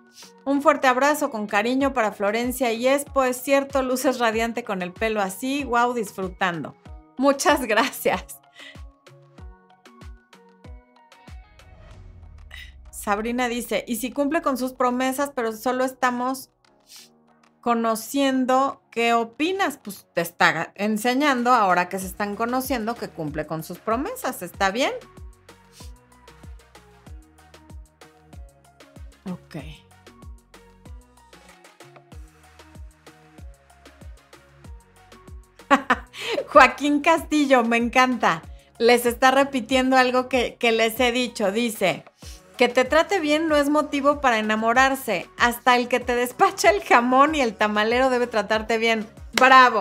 Un fuerte abrazo con cariño para Florencia y es, pues cierto, luces radiante con el pelo así, wow, disfrutando. Muchas gracias. Sabrina dice, y si cumple con sus promesas, pero solo estamos conociendo qué opinas, pues te está enseñando ahora que se están conociendo que cumple con sus promesas, ¿está bien? Ok. <laughs> Joaquín Castillo, me encanta. Les está repitiendo algo que, que les he dicho. Dice, que te trate bien no es motivo para enamorarse. Hasta el que te despacha el jamón y el tamalero debe tratarte bien. ¡Bravo!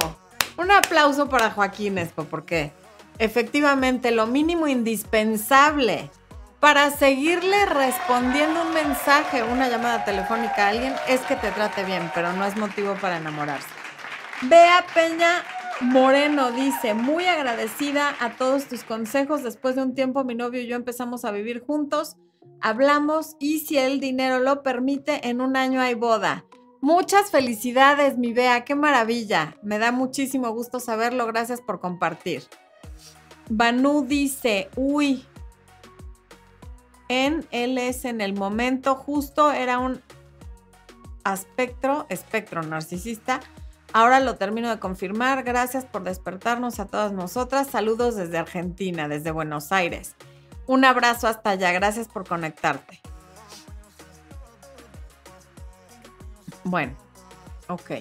Un aplauso para Joaquín Espo, porque efectivamente lo mínimo indispensable para seguirle respondiendo un mensaje, una llamada telefónica a alguien, es que te trate bien, pero no es motivo para enamorarse. Bea Peña Moreno dice, muy agradecida a todos tus consejos. Después de un tiempo mi novio y yo empezamos a vivir juntos. Hablamos y si el dinero lo permite, en un año hay boda. Muchas felicidades, mi Bea, qué maravilla. Me da muchísimo gusto saberlo. Gracias por compartir. Banu dice, uy, en en el momento justo, era un espectro, espectro narcisista. Ahora lo termino de confirmar. Gracias por despertarnos a todas nosotras. Saludos desde Argentina, desde Buenos Aires. Un abrazo hasta allá. Gracias por conectarte. Bueno, ok.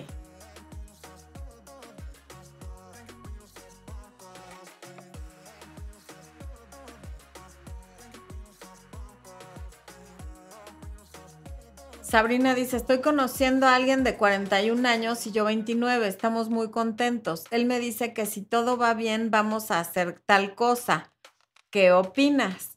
Sabrina dice, estoy conociendo a alguien de 41 años y yo 29, estamos muy contentos. Él me dice que si todo va bien vamos a hacer tal cosa. ¿Qué opinas?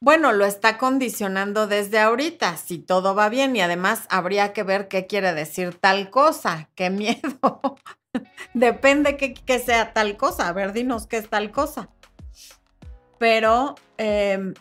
Bueno, lo está condicionando desde ahorita, si todo va bien y además habría que ver qué quiere decir tal cosa. ¡Qué <laughs> miedo! Depende que, sea tal cosa. A ver, dinos qué es tal cosa. Pero... Em,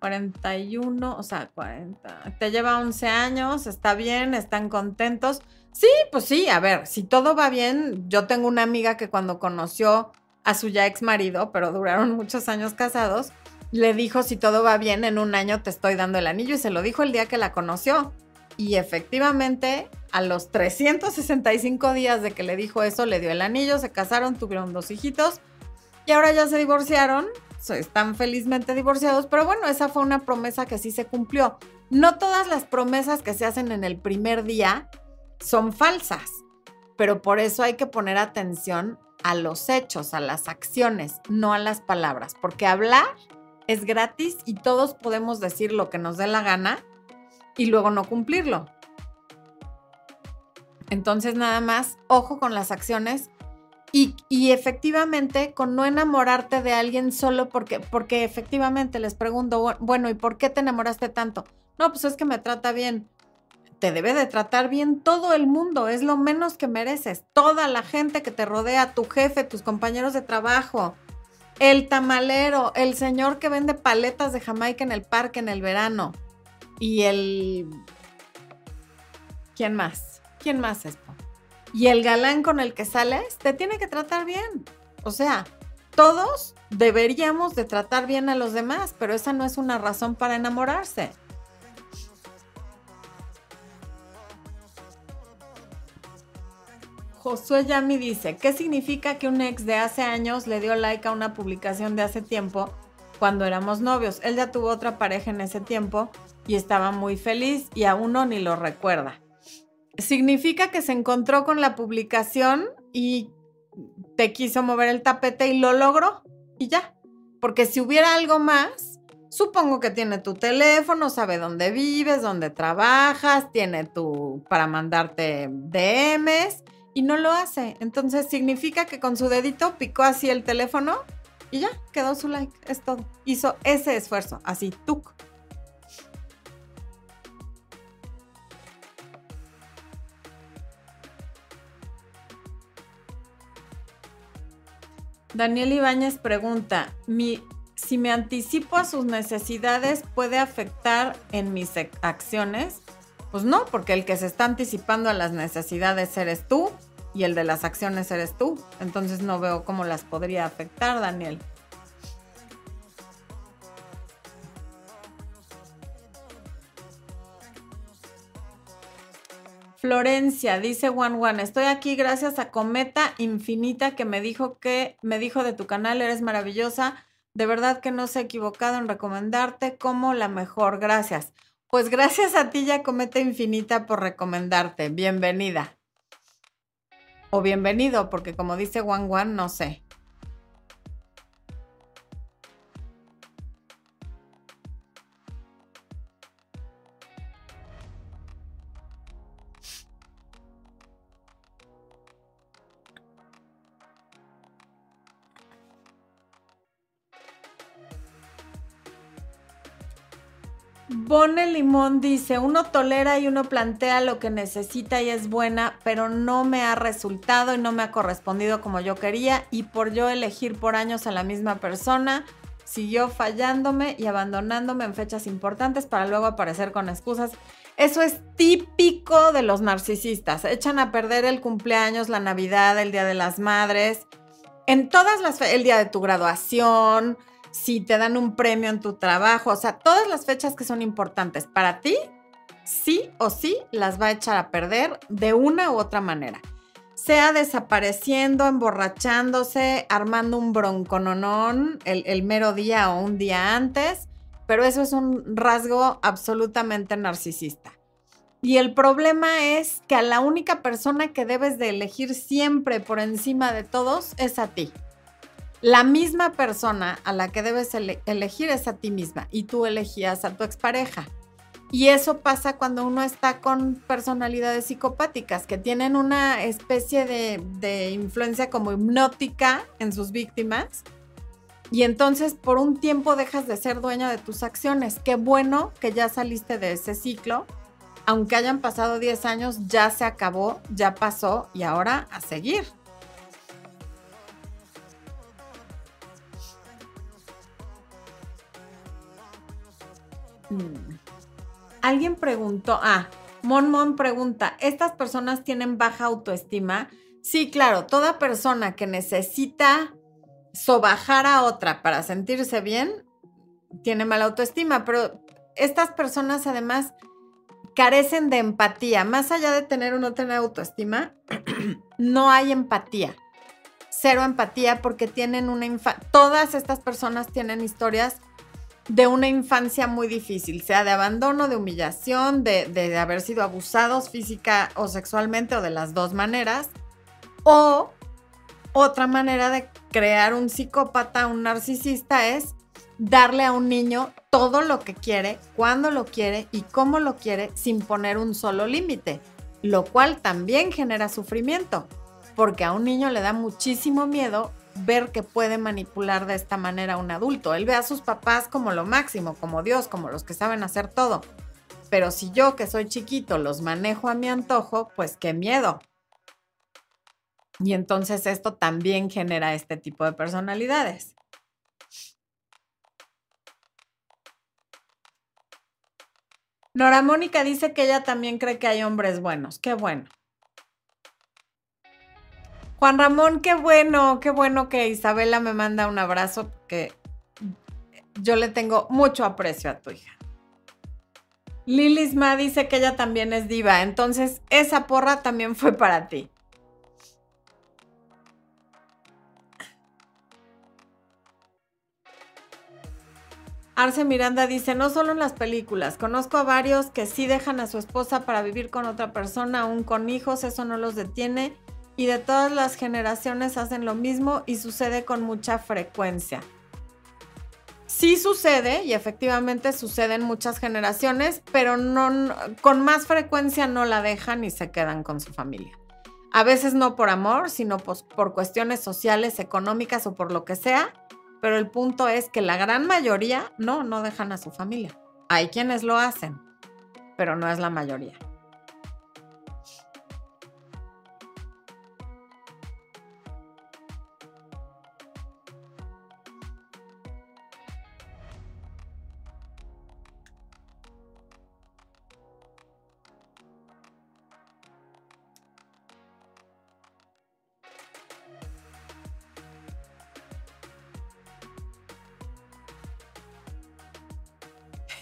41, o sea, 40. Te lleva 11 años, está bien, están contentos. Sí, pues sí, a ver, si todo va bien, yo tengo una amiga que cuando conoció a su ya ex marido, pero duraron muchos años casados, le dijo, si todo va bien, en un año te estoy dando el anillo y se lo dijo el día que la conoció. Y efectivamente, a los 365 días de que le dijo eso, le dio el anillo, se casaron, tuvieron dos hijitos y ahora ya se divorciaron están felizmente divorciados, pero bueno, esa fue una promesa que sí se cumplió. No todas las promesas que se hacen en el primer día son falsas, pero por eso hay que poner atención a los hechos, a las acciones, no a las palabras, porque hablar es gratis y todos podemos decir lo que nos dé la gana y luego no cumplirlo. Entonces nada más, ojo con las acciones y, efectivamente, con no enamorarte de alguien solo porque, porque efectivamente les pregunto, bueno, ¿y por qué te enamoraste tanto? No, pues es que me trata bien. Te debe de tratar bien todo el mundo, es lo menos que mereces. Toda la gente que te rodea, tu jefe, tus compañeros de trabajo, el tamalero, el señor que vende paletas de Jamaica en el parque en el verano y el... ¿Quién más? ¿Quién más es? y el galán con el que sales te tiene que tratar bien. O sea, todos deberíamos de tratar bien a los demás, pero esa no es una razón para enamorarse. Josué Yami dice, ¿qué significa que un ex de hace años le dio like a una publicación de hace tiempo cuando éramos novios? Él ya tuvo otra pareja en ese tiempo y estaba muy feliz y a uno ni lo recuerda significa que se encontró con la publicación y te quiso mover el tapete y lo logró y ya. Porque si hubiera algo más, supongo que tiene tu teléfono, sabe dónde vives, dónde trabajas, tiene tu para mandarte DMs y no lo hace. Entonces significa que con su dedito picó así el teléfono y ya, quedó su like, es todo. Hizo ese esfuerzo, así, tú. Daniel Ibáñez pregunta, si me anticipo a sus necesidades, ¿puede afectar en mis acciones? Pues no, porque el que se está anticipando a las necesidades eres tú y el de las acciones eres tú. Entonces no veo cómo las podría afectar, Daniel. Florencia, dice Juan Juan, estoy aquí gracias a Cometa Infinita que me dijo que me dijo de tu canal, eres maravillosa. De verdad que no se ha equivocado en recomendarte como la mejor. Gracias. Pues gracias a ti ya Cometa Infinita por recomendarte. Bienvenida. O bienvenido, porque como dice Juan Juan, no sé. Bone Limón dice, uno tolera y uno plantea lo que necesita y es buena, pero no me ha resultado y no me ha correspondido como yo quería y por yo elegir por años a la misma persona, siguió fallándome y abandonándome en fechas importantes para luego aparecer con excusas. Eso es típico de los narcisistas. Echan a perder el cumpleaños, la Navidad, el Día de las Madres, en todas las el día de tu graduación, si te dan un premio en tu trabajo, o sea, todas las fechas que son importantes para ti, sí o sí las va a echar a perder de una u otra manera. Sea desapareciendo, emborrachándose, armando un broncononón el, el mero día o un día antes, pero eso es un rasgo absolutamente narcisista. Y el problema es que a la única persona que debes de elegir siempre por encima de todos es a ti la misma persona a la que debes elegir es a ti misma y tú elegías a tu expareja. Y eso pasa cuando uno está con personalidades psicopáticas que tienen una especie de, de, influencia como hipnótica en sus víctimas. Y entonces por un tiempo dejas de ser dueña de tus acciones. Qué bueno que ya saliste de ese ciclo. Aunque hayan pasado 10 años, ya se acabó, ya pasó y ahora a seguir. Alguien preguntó, ah, Mon Mon pregunta, ¿estas personas tienen baja autoestima? Sí, claro, toda persona que necesita sobajar a otra para sentirse bien tiene mala autoestima, pero estas personas además carecen de empatía. Más allá de tener o no tener autoestima, <clears throat> no hay empatía. Cero empatía porque tienen una infancia. Todas estas personas tienen historias de una infancia muy difícil, sea de abandono, de humillación, de, haber sido abusados física o sexualmente o de las dos maneras, o otra manera de crear un psicópata, un narcisista es darle a un niño todo lo que quiere, cuando lo quiere y cómo lo quiere sin poner un solo límite, lo cual también genera sufrimiento, porque a un niño le da muchísimo miedo ver que puede manipular de esta manera a un adulto. Él ve a sus papás como lo máximo, como Dios, como los que saben hacer todo. Pero si yo, que soy chiquito, los manejo a mi antojo, pues qué miedo. Y entonces esto también genera este tipo de personalidades. Nora Mónica dice que ella también cree que hay hombres buenos. Qué bueno. Juan Ramón, qué bueno, qué bueno que Isabela me manda un abrazo, que yo le tengo mucho aprecio a tu hija. Lilisma dice que ella también es diva, entonces esa porra también fue para ti. Arce Miranda dice, no solo en las películas, conozco a varios que sí dejan a su esposa para vivir con otra persona, aún con hijos, eso no los detiene y de todas las generaciones hacen lo mismo y sucede con mucha frecuencia. Sí sucede y efectivamente sucede en muchas generaciones, pero no, con más frecuencia no la dejan y se quedan con su familia. A veces no por amor, sino por cuestiones sociales, económicas o por lo que sea, pero el punto es que la gran mayoría no, no dejan a su familia. Hay quienes lo hacen, pero no es la mayoría.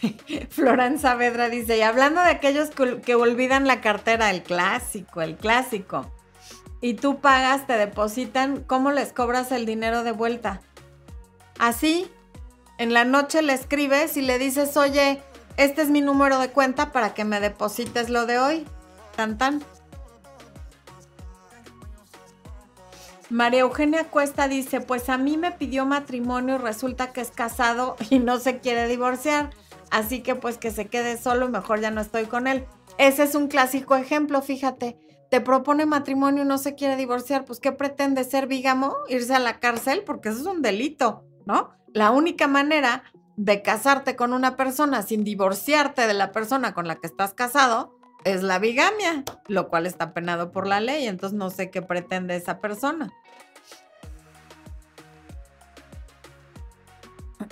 <laughs> Florán Saavedra dice, y hablando de aquellos que, olvidan la cartera, el clásico, el clásico, y tú pagas, te depositan, ¿cómo les cobras el dinero de vuelta? Así, en la noche le escribes y le dices, oye, este es mi número de cuenta para que me deposites lo de hoy. Tan tan. María Eugenia Cuesta dice, pues a mí me pidió matrimonio y resulta que es casado y no se quiere divorciar. Así que pues que se quede solo, mejor ya no estoy con él. Ese es un clásico ejemplo, fíjate. Te propone matrimonio y no se quiere divorciar, pues ¿qué pretende ser vígamo? Irse a la cárcel, porque eso es un delito, ¿no? La única manera de casarte con una persona sin divorciarte de la persona con la que estás casado es la bigamia, lo cual está penado por la ley, entonces no sé qué pretende esa persona.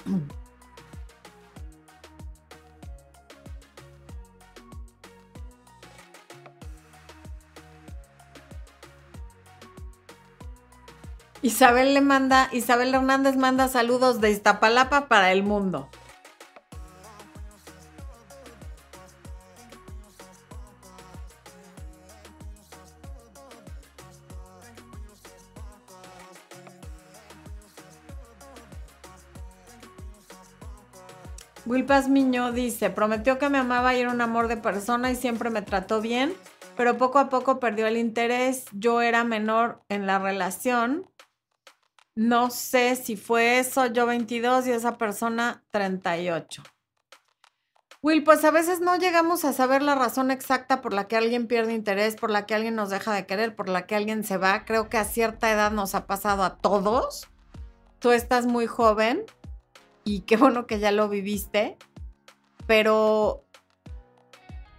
<clears throat> Isabel le manda, Isabel Hernández manda saludos de Iztapalapa para el mundo. Wilpas Miño dice, prometió que me amaba y era un amor de persona y siempre me trató bien, pero poco a poco perdió el interés. Yo era menor en la relación. No sé si fue eso, yo 22 y esa persona 38. Will, pues a veces no llegamos a saber la razón exacta por la que alguien pierde interés, por la que alguien nos deja de querer, por la que alguien se va. Creo que a cierta edad nos ha pasado a todos. Tú estás muy joven y qué bueno que ya lo viviste, pero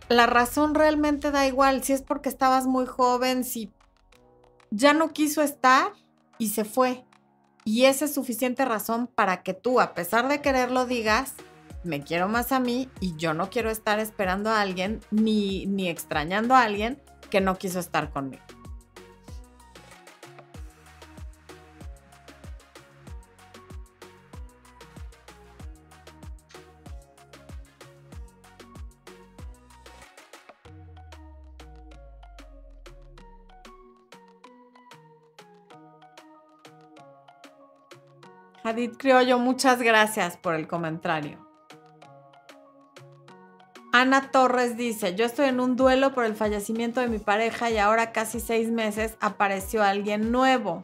la razón realmente da igual, si es porque estabas muy joven, si ya no quiso estar y se fue. Y esa es suficiente razón para que tú, a pesar de quererlo, digas, me quiero más a mí y yo no quiero estar esperando a alguien ni, ni extrañando a alguien que no quiso estar conmigo. Hadid Criollo, muchas gracias por el comentario. Ana Torres dice, yo estoy en un duelo por el fallecimiento de mi pareja y ahora casi seis meses apareció alguien nuevo.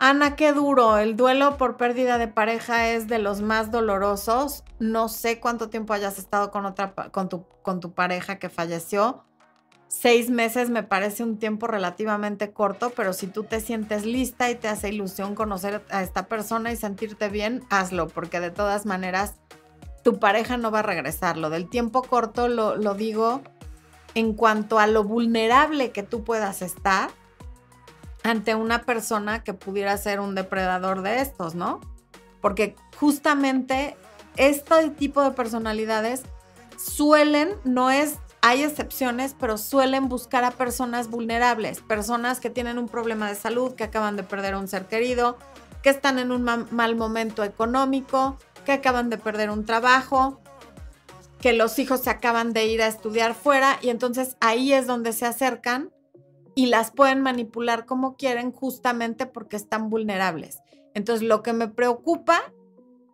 Ana, qué duro. El duelo por pérdida de pareja es de los más dolorosos. No sé cuánto tiempo hayas estado con, tu pareja que falleció, Seis meses me parece un tiempo relativamente corto, pero si tú te sientes lista y te hace ilusión conocer a esta persona y sentirte bien, hazlo, porque de todas maneras tu pareja no va a regresar. Lo del tiempo corto lo, lo digo en cuanto a lo vulnerable que tú puedas estar ante una persona que pudiera ser un depredador de estos, ¿no? Porque justamente este tipo de personalidades suelen, no es hay excepciones, pero suelen buscar a personas vulnerables, personas que tienen un problema de salud, que acaban de perder a un ser querido, que están en un mal momento económico, que acaban de perder un trabajo, que los hijos se acaban de ir a estudiar fuera y entonces ahí es donde se acercan y las pueden manipular como quieren justamente porque están vulnerables. Entonces lo que me preocupa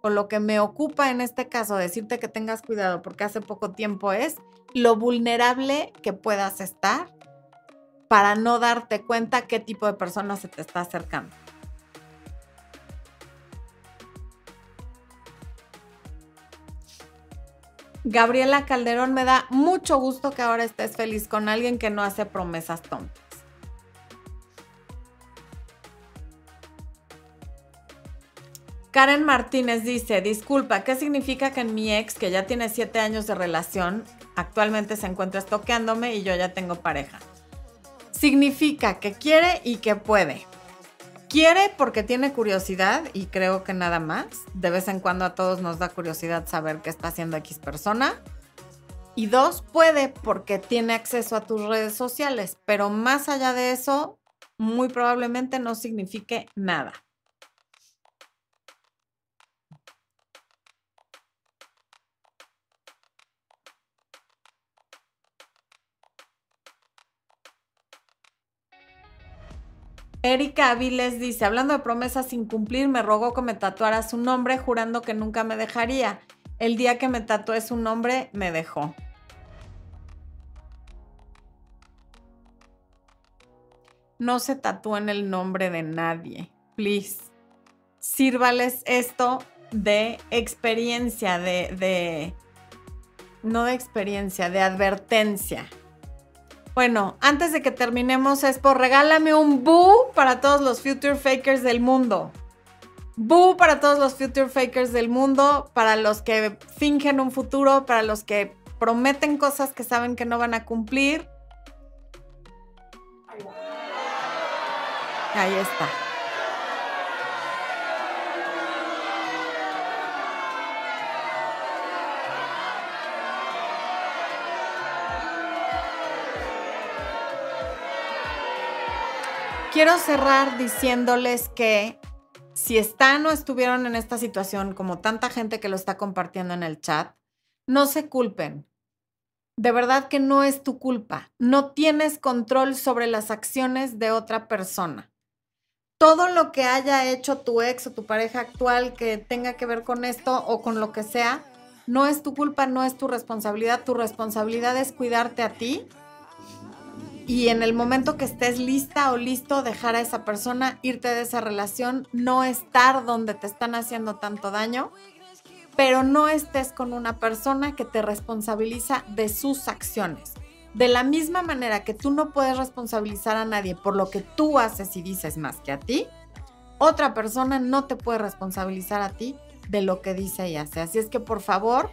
o lo que me ocupa en este caso decirte que tengas cuidado porque hace poco tiempo es lo vulnerable que puedas estar para no darte cuenta qué tipo de persona se te está acercando. Gabriela Calderón, me da mucho gusto que ahora estés feliz con alguien que no hace promesas tontas. Karen Martínez dice, disculpa, ¿qué significa que en mi ex, que ya tiene siete años de relación, actualmente se encuentra estoqueándome y yo ya tengo pareja? Significa que quiere y que puede. Quiere porque tiene curiosidad y creo que nada más. De vez en cuando a todos nos da curiosidad saber qué está haciendo X persona. Y dos, puede porque tiene acceso a tus redes sociales. Pero más allá de eso, muy probablemente no signifique nada. Erika Aviles dice, hablando de promesas sin cumplir, me rogó que me tatuara su nombre jurando que nunca me dejaría. El día que me tatué su nombre, me dejó. No se tatúen el nombre de nadie, please. Sírvales esto de experiencia, de, de, no de experiencia, de advertencia. Bueno, antes de que terminemos, es por regálame un boo para todos los future fakers del mundo. Boo para todos los future fakers del mundo, para los que fingen un futuro, para los que prometen cosas que saben que no van a cumplir. Ahí está. Quiero cerrar diciéndoles que si están o estuvieron en esta situación, como tanta gente que lo está compartiendo en el chat, no se culpen. De verdad que no es tu culpa. No tienes control sobre las acciones de otra persona. Todo lo que haya hecho tu ex o tu pareja actual que tenga que ver con esto o con lo que sea, no es tu culpa, no es tu responsabilidad. Tu responsabilidad es cuidarte a ti y en el momento que estés lista o listo, dejar a esa persona, irte de esa relación, no estar donde te están haciendo tanto daño, pero no estés con una persona que te responsabiliza de sus acciones. De la misma manera que tú no puedes responsabilizar a nadie por lo que tú haces y dices más que a ti, otra persona no te puede responsabilizar a ti de lo que dice y hace. Así es que por favor,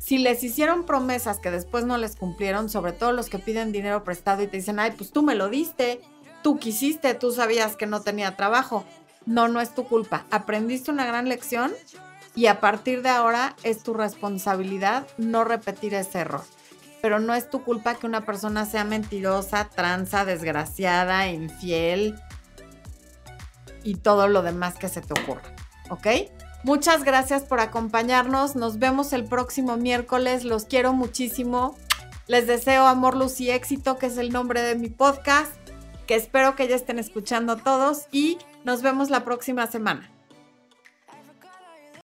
si les hicieron promesas que después no les cumplieron, sobre todo los que piden dinero prestado y te dicen, ay, pues tú me lo diste, tú quisiste, tú sabías que no tenía trabajo. No, no es tu culpa. Aprendiste una gran lección y a partir de ahora es tu responsabilidad no repetir ese error. Pero no es tu culpa que una persona sea mentirosa, tranza, desgraciada, infiel y todo lo demás que se te ocurra. ¿Ok? Muchas gracias por acompañarnos. Nos vemos el próximo miércoles. Los quiero muchísimo. Les deseo amor, luz y éxito, que es el nombre de mi podcast, que espero que ya estén escuchando todos y nos vemos la próxima semana.